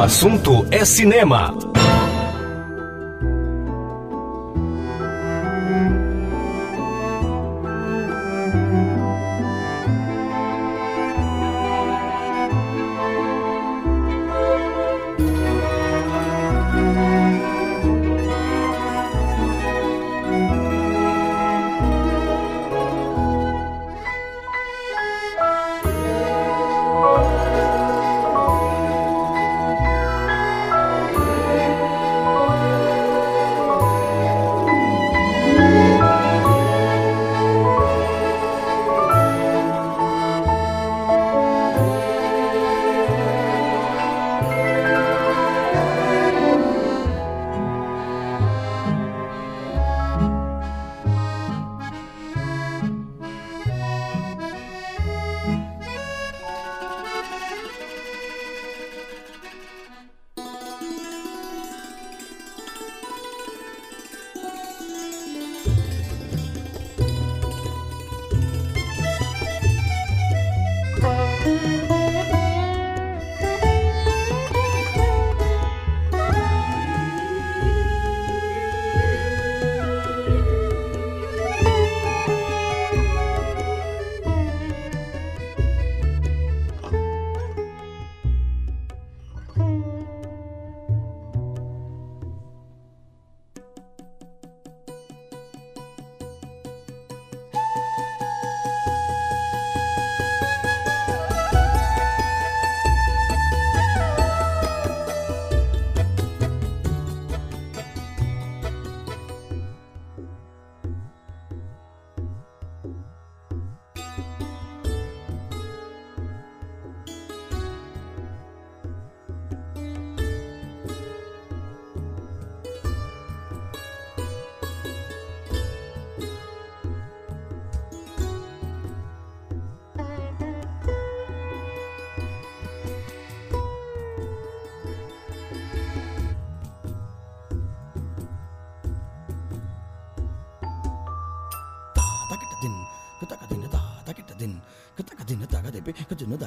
Assunto é cinema.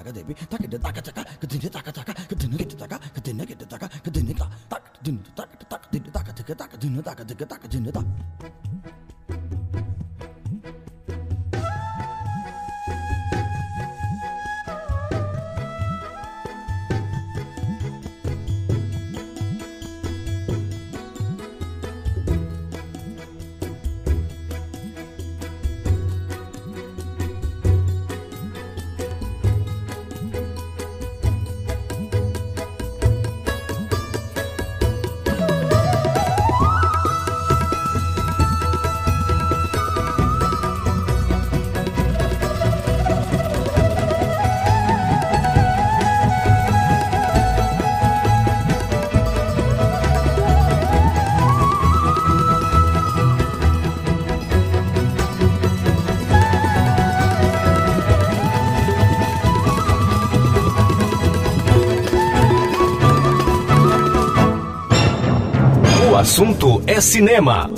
taka debi taka de taka taka kadinda taka taka kadinda kita taka kadinda kita taka kadinda tak tak dinda tak tak dinda taka taka taka dinda taka taka dinda tak assunto é cinema.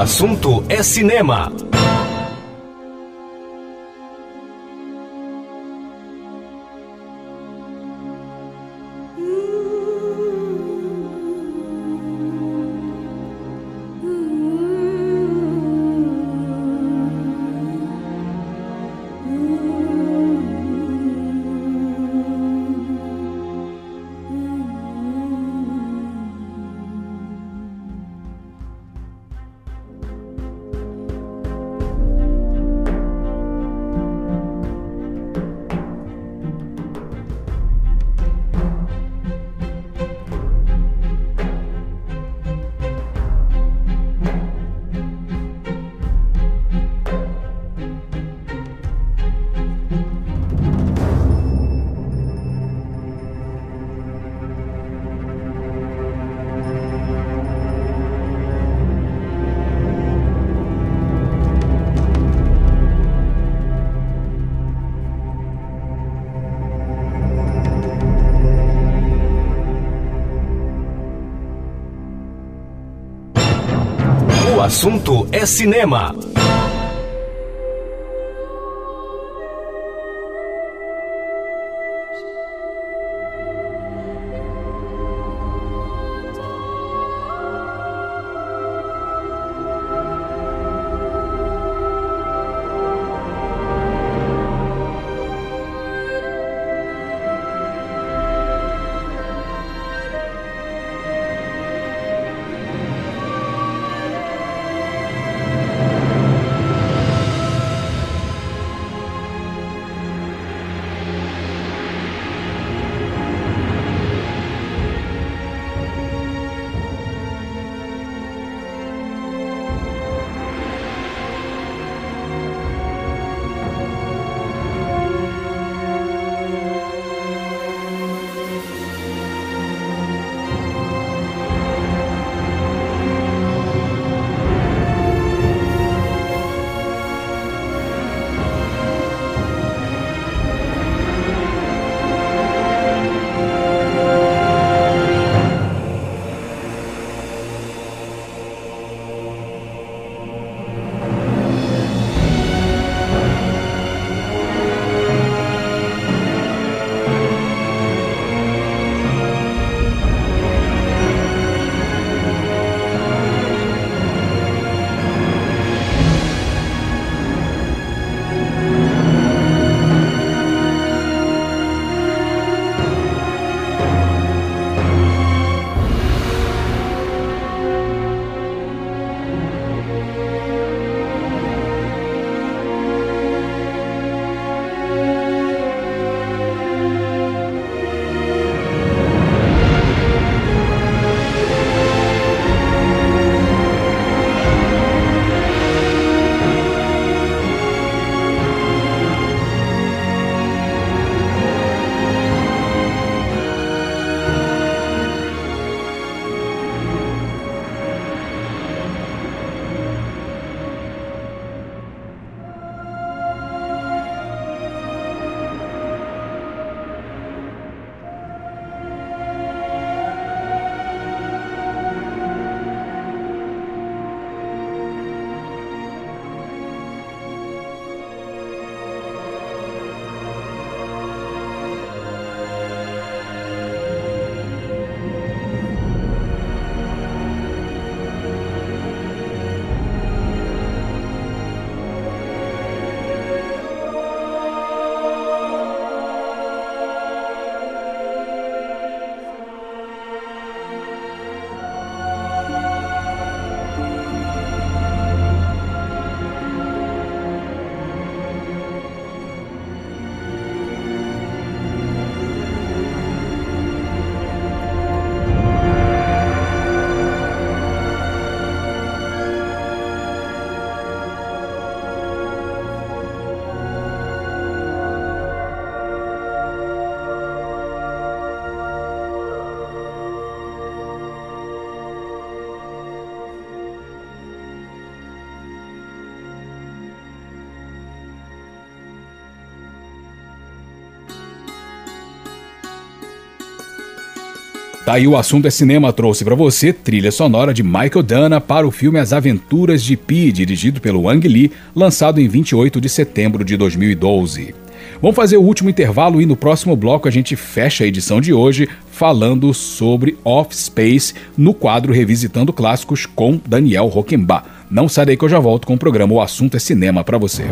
assunto é cinema. Assunto é cinema. Tá o assunto é cinema trouxe para você trilha sonora de Michael Dana para o filme As Aventuras de Pi, dirigido pelo Wang Lee, lançado em 28 de setembro de 2012. Vamos fazer o último intervalo e no próximo bloco a gente fecha a edição de hoje falando sobre Offspace no quadro Revisitando Clássicos com Daniel Roquembar. Não sai daí que eu já volto com o programa O Assunto é Cinema para você.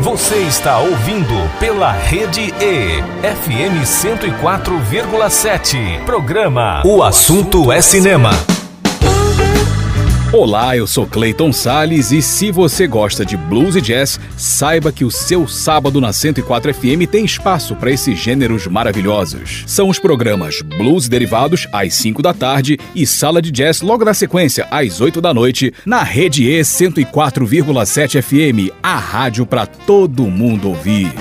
Você está ouvindo pela Rede E, FM 104,7. Programa O Assunto é Cinema. Olá, eu sou Clayton Sales e se você gosta de blues e jazz, saiba que o seu sábado na 104 FM tem espaço para esses gêneros maravilhosos. São os programas Blues Derivados às 5 da tarde e Sala de Jazz logo na sequência às 8 da noite na Rede E 104,7 FM, a rádio para todo mundo ouvir.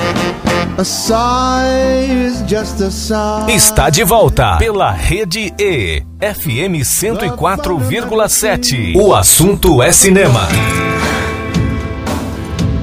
Está de volta pela Rede E, FM 104,7. O assunto é cinema.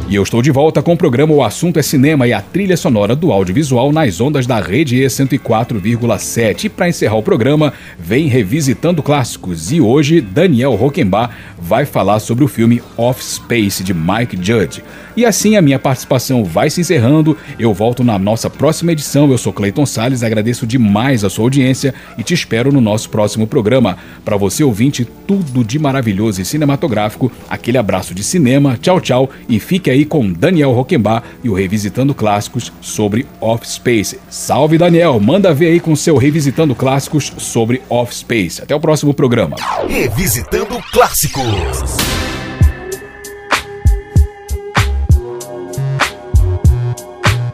E eu estou de volta com o programa O Assunto é Cinema e a trilha sonora do audiovisual nas ondas da Rede E 104,7. E para encerrar o programa, vem revisitando clássicos. E hoje, Daniel Rockenbach vai falar sobre o filme Offspace de Mike Judge. E assim a minha participação vai se encerrando. Eu volto na nossa próxima edição. Eu sou Clayton Sales, agradeço demais a sua audiência e te espero no nosso próximo programa. Para você ouvinte, tudo de maravilhoso e cinematográfico. Aquele abraço de cinema. Tchau, tchau e fique aí com Daniel Rockenbach e o Revisitando Clássicos sobre Offspace. Salve Daniel, manda ver aí com seu Revisitando Clássicos sobre Offspace. Até o próximo programa. Revisitando Clássicos.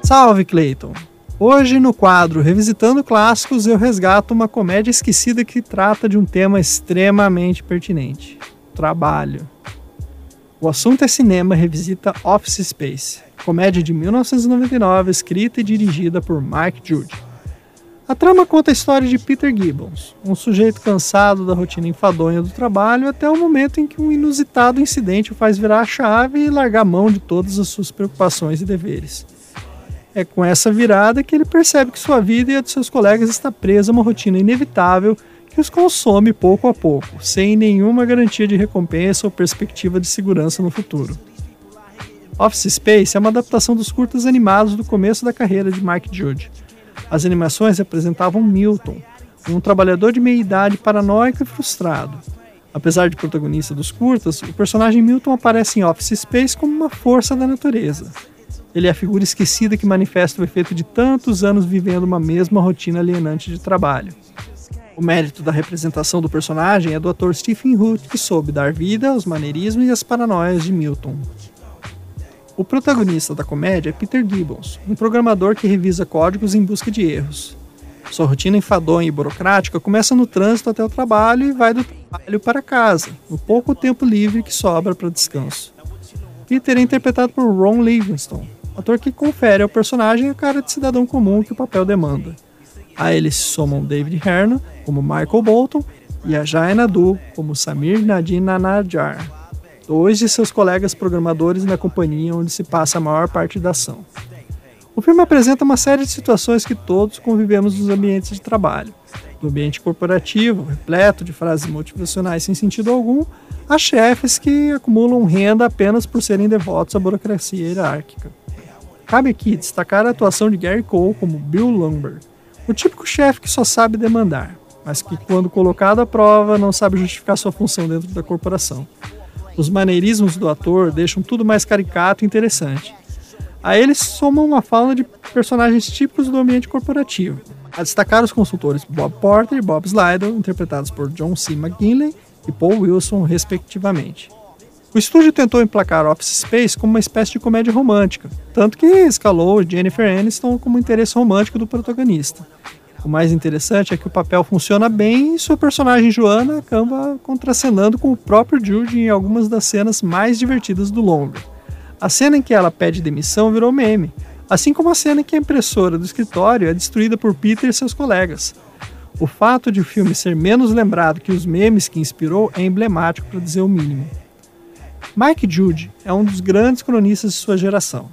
Salve, Clayton! Hoje, no quadro Revisitando Clássicos, eu resgato uma comédia esquecida que trata de um tema extremamente pertinente: trabalho. O assunto é cinema revisita Office Space, comédia de 1999, escrita e dirigida por Mike Judge. A trama conta a história de Peter Gibbons, um sujeito cansado da rotina enfadonha do trabalho até o momento em que um inusitado incidente o faz virar a chave e largar mão de todas as suas preocupações e deveres. É com essa virada que ele percebe que sua vida e a de seus colegas está presa a uma rotina inevitável que os consome pouco a pouco, sem nenhuma garantia de recompensa ou perspectiva de segurança no futuro. Office Space é uma adaptação dos curtas animados do começo da carreira de Mike Judge. As animações representavam Milton, um trabalhador de meia-idade paranoico e frustrado. Apesar de protagonista dos curtas, o personagem Milton aparece em Office Space como uma força da natureza, ele é a figura esquecida que manifesta o efeito de tantos anos vivendo uma mesma rotina alienante de trabalho. O mérito da representação do personagem é do ator Stephen Root, que soube dar vida aos maneirismos e às paranoias de Milton. O protagonista da comédia é Peter Gibbons, um programador que revisa códigos em busca de erros. Sua rotina enfadonha e burocrática começa no trânsito até o trabalho e vai do trabalho para casa, no pouco tempo livre que sobra para descanso. Peter é interpretado por Ron Livingston, ator que confere ao personagem a cara de cidadão comum que o papel demanda. A eles somam David Herno, como Michael Bolton, e a Jaya Nadu, como Samir Nadine Nanajar, dois de seus colegas programadores na companhia onde se passa a maior parte da ação. O filme apresenta uma série de situações que todos convivemos nos ambientes de trabalho. Do ambiente corporativo, repleto de frases motivacionais sem sentido algum, a chefes que acumulam renda apenas por serem devotos à burocracia hierárquica. Cabe aqui destacar a atuação de Gary Cole como Bill Lumber, o típico chefe que só sabe demandar, mas que, quando colocado à prova, não sabe justificar sua função dentro da corporação. Os maneirismos do ator deixam tudo mais caricato e interessante. A eles somam uma fala de personagens típicos do ambiente corporativo. A destacar os consultores Bob Porter e Bob Slidell, interpretados por John C. McGinley e Paul Wilson, respectivamente. O estúdio tentou emplacar Office Space como uma espécie de comédia romântica, tanto que escalou Jennifer Aniston como interesse romântico do protagonista. O mais interessante é que o papel funciona bem e sua personagem Joana acaba contracenando com o próprio Jude em algumas das cenas mais divertidas do longa. A cena em que ela pede demissão virou meme, assim como a cena em que a impressora do escritório é destruída por Peter e seus colegas. O fato de o filme ser menos lembrado que os memes que inspirou é emblemático para dizer o mínimo. Mike Jude é um dos grandes cronistas de sua geração.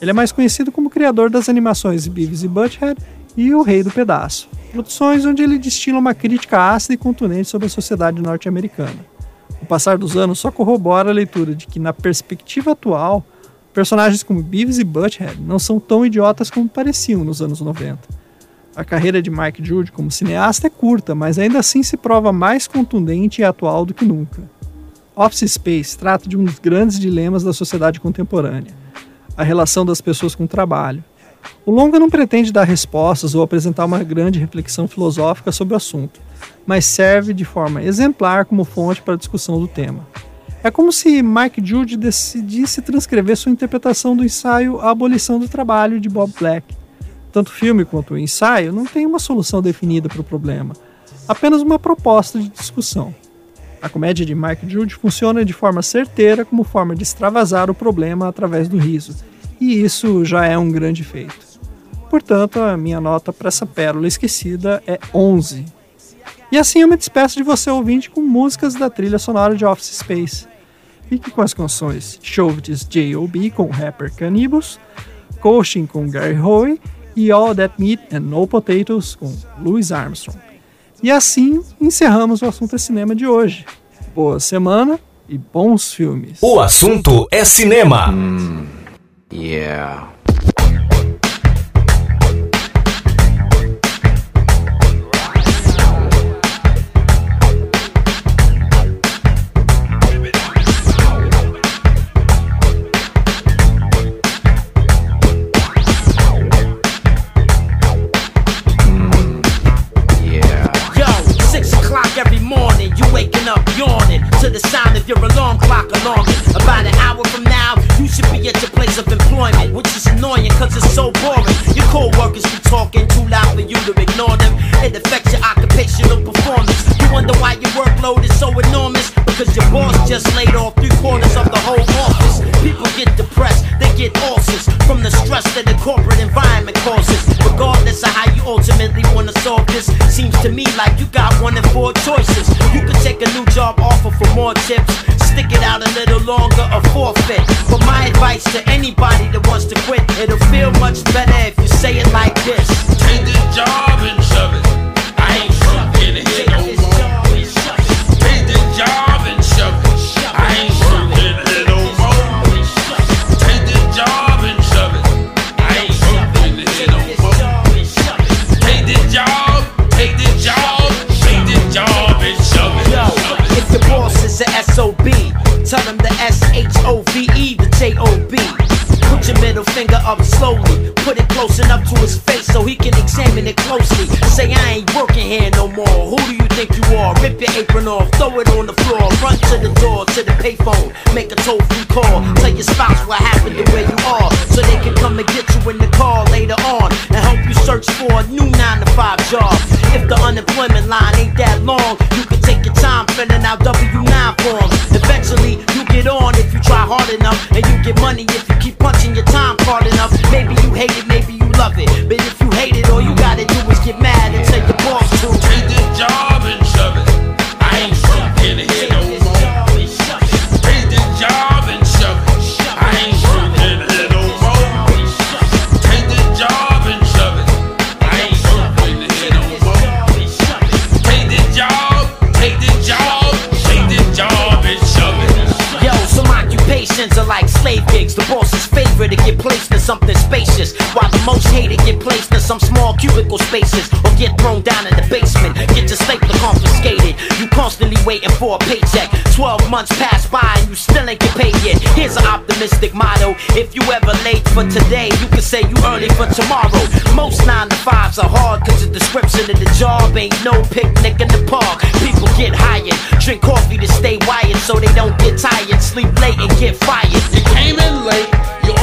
Ele é mais conhecido como criador das animações Beavis e Butthead e O Rei do Pedaço, produções onde ele destila uma crítica ácida e contundente sobre a sociedade norte-americana. O passar dos anos só corrobora a leitura de que, na perspectiva atual, personagens como Beavis e Butthead não são tão idiotas como pareciam nos anos 90. A carreira de Mike Jude como cineasta é curta, mas ainda assim se prova mais contundente e atual do que nunca. Office Space trata de um dos grandes dilemas da sociedade contemporânea: a relação das pessoas com o trabalho. O longa não pretende dar respostas ou apresentar uma grande reflexão filosófica sobre o assunto, mas serve de forma exemplar como fonte para a discussão do tema. É como se Mike Jude decidisse transcrever sua interpretação do ensaio A Abolição do Trabalho de Bob Black. Tanto o filme quanto o ensaio não têm uma solução definida para o problema, apenas uma proposta de discussão. A comédia de Mike Jude funciona de forma certeira como forma de extravasar o problema através do riso, e isso já é um grande feito. Portanto, a minha nota para essa pérola esquecida é 11. E assim eu me despeço de você ouvinte com músicas da trilha sonora de Office Space. fique com as canções Chauvitis J.O.B. com rapper Cannibus, Coaching com Gary Hoey e All That Meat and No Potatoes com Louis Armstrong. E assim encerramos o assunto é cinema de hoje. Boa semana e bons filmes. O assunto é cinema. Yeah. Which is annoying cause it's so boring. Your co-workers be talking too loud for you to ignore them. It affects your occupational performance. You wonder why your workload is so enormous because your boss just laid off three quarters of the whole office. People get depressed, they get ulcers from the stress that the corporate environment causes. Regardless of how you ultimately want to solve this, seems to me like you got one of four choices. You could take a new job offer for more tips, stick it out a little longer, or forfeit. But my advice to anybody that wants to quit, it'll feel much better if you say it like this. Take this job and shove it. O V E, the J O B. Put your middle finger up slowly. Put it close enough to his face so he can examine it closely. Say, I ain't working here no more. Who do you think you are? Rip your apron off, throw it on the floor. Run to the door, to the payphone. Make a toll free call. Tell your spouse what happened to where you are. So they can come and get you in the car later on. And help you search for a new 9 to 5 job. If the unemployment line ain't that long, you can take your time filling out W 9 forms. Enough. And you get money if you keep punching your time hard enough. To get placed in something spacious, while the most hated get placed in some small cubicle spaces or get thrown down in the basement. Get your stapler confiscated. You constantly waiting for a paycheck. Twelve months pass by and you still ain't get paid yet. Here's an optimistic motto: If you ever late for today, you can say you early for tomorrow. Most nine to fives are hard cause the description of the job ain't no picnic in the park. People get hired, drink coffee to stay wired so they don't get tired, sleep late and get fired. You came in late, you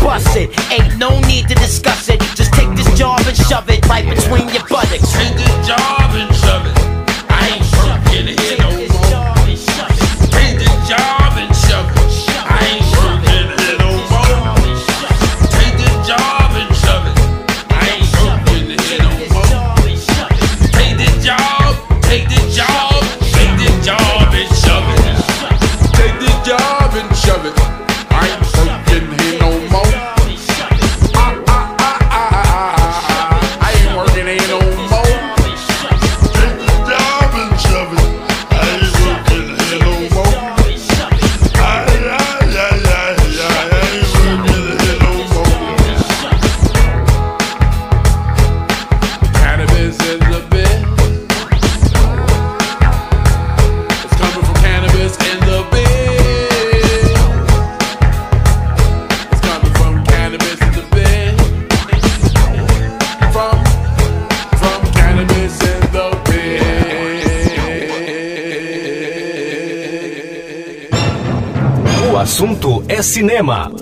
bust it. Ain't no need to discuss it. Just take this job and shove it right between your buttocks. Take this job and assunto é cinema.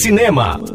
Cinema.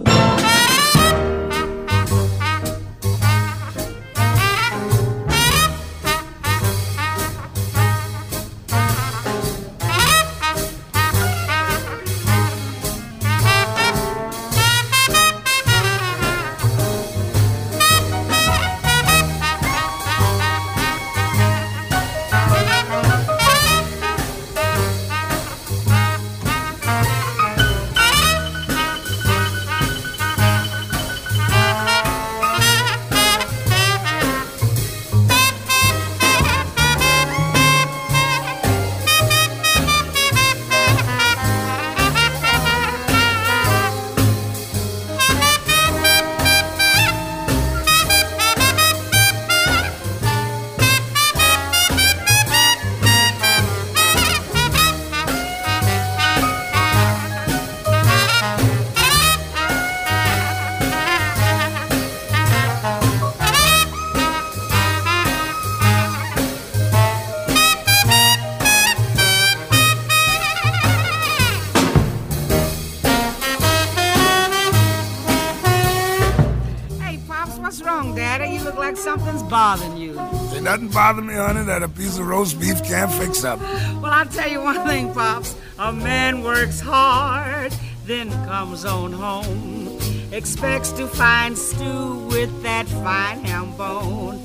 Honey, that a piece of roast beef can't fix up. Well, I'll tell you one thing, Pops. A man works hard, then comes on home. Expects to find stew with that fine ham bone.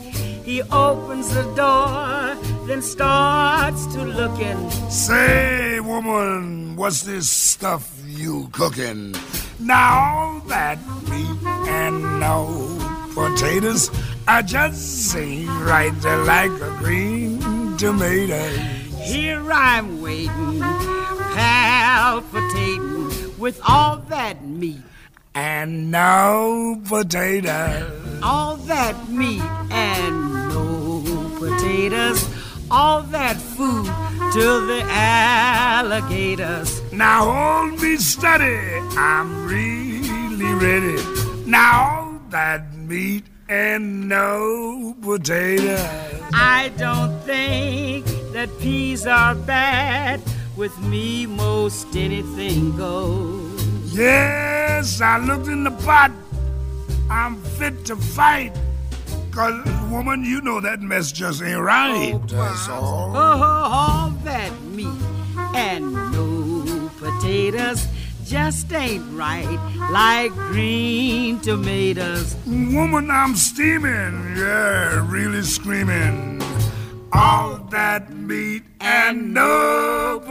He opens the door, then starts to looking. Say, woman, what's this stuff you cooking? Now all that meat and no potatoes, I just ain't right there like a green tomato. Here I'm waiting, palpitating with all that meat. And no potatoes. All that meat and no potatoes. All that food to the alligators. Now hold me steady, I'm really ready. Now all that meat and no potatoes. I don't think that peas are bad. With me, most anything goes. Yes, I looked in the pot. I'm fit to fight. Cause, woman, you know that mess just ain't right. Oh, that's all. Oh, all that meat and no potatoes just ain't right like green tomatoes. Woman, I'm steaming. Yeah, really screaming. All that meat and no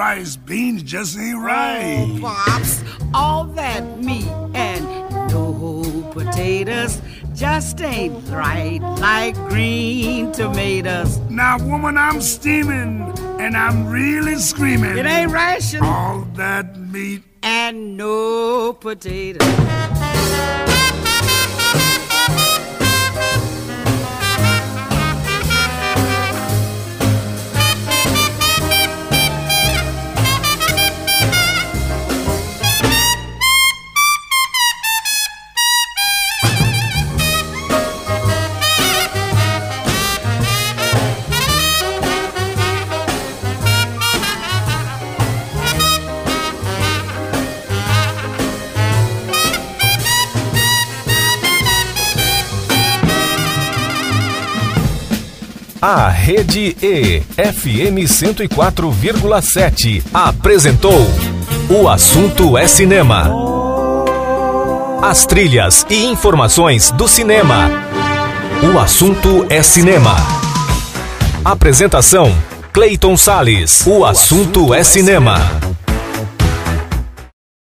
rice, beans just ain't oh, right. Oh, Pops, all that meat and no potatoes just ain't right like green tomatoes. Now, woman, I'm steaming, and I'm really screaming. It ain't ration. All that meat and no potatoes. Rede E, FM 104,7, apresentou O Assunto é Cinema. As trilhas e informações do cinema. O Assunto é Cinema. Apresentação: Clayton Sales. O Assunto é Cinema.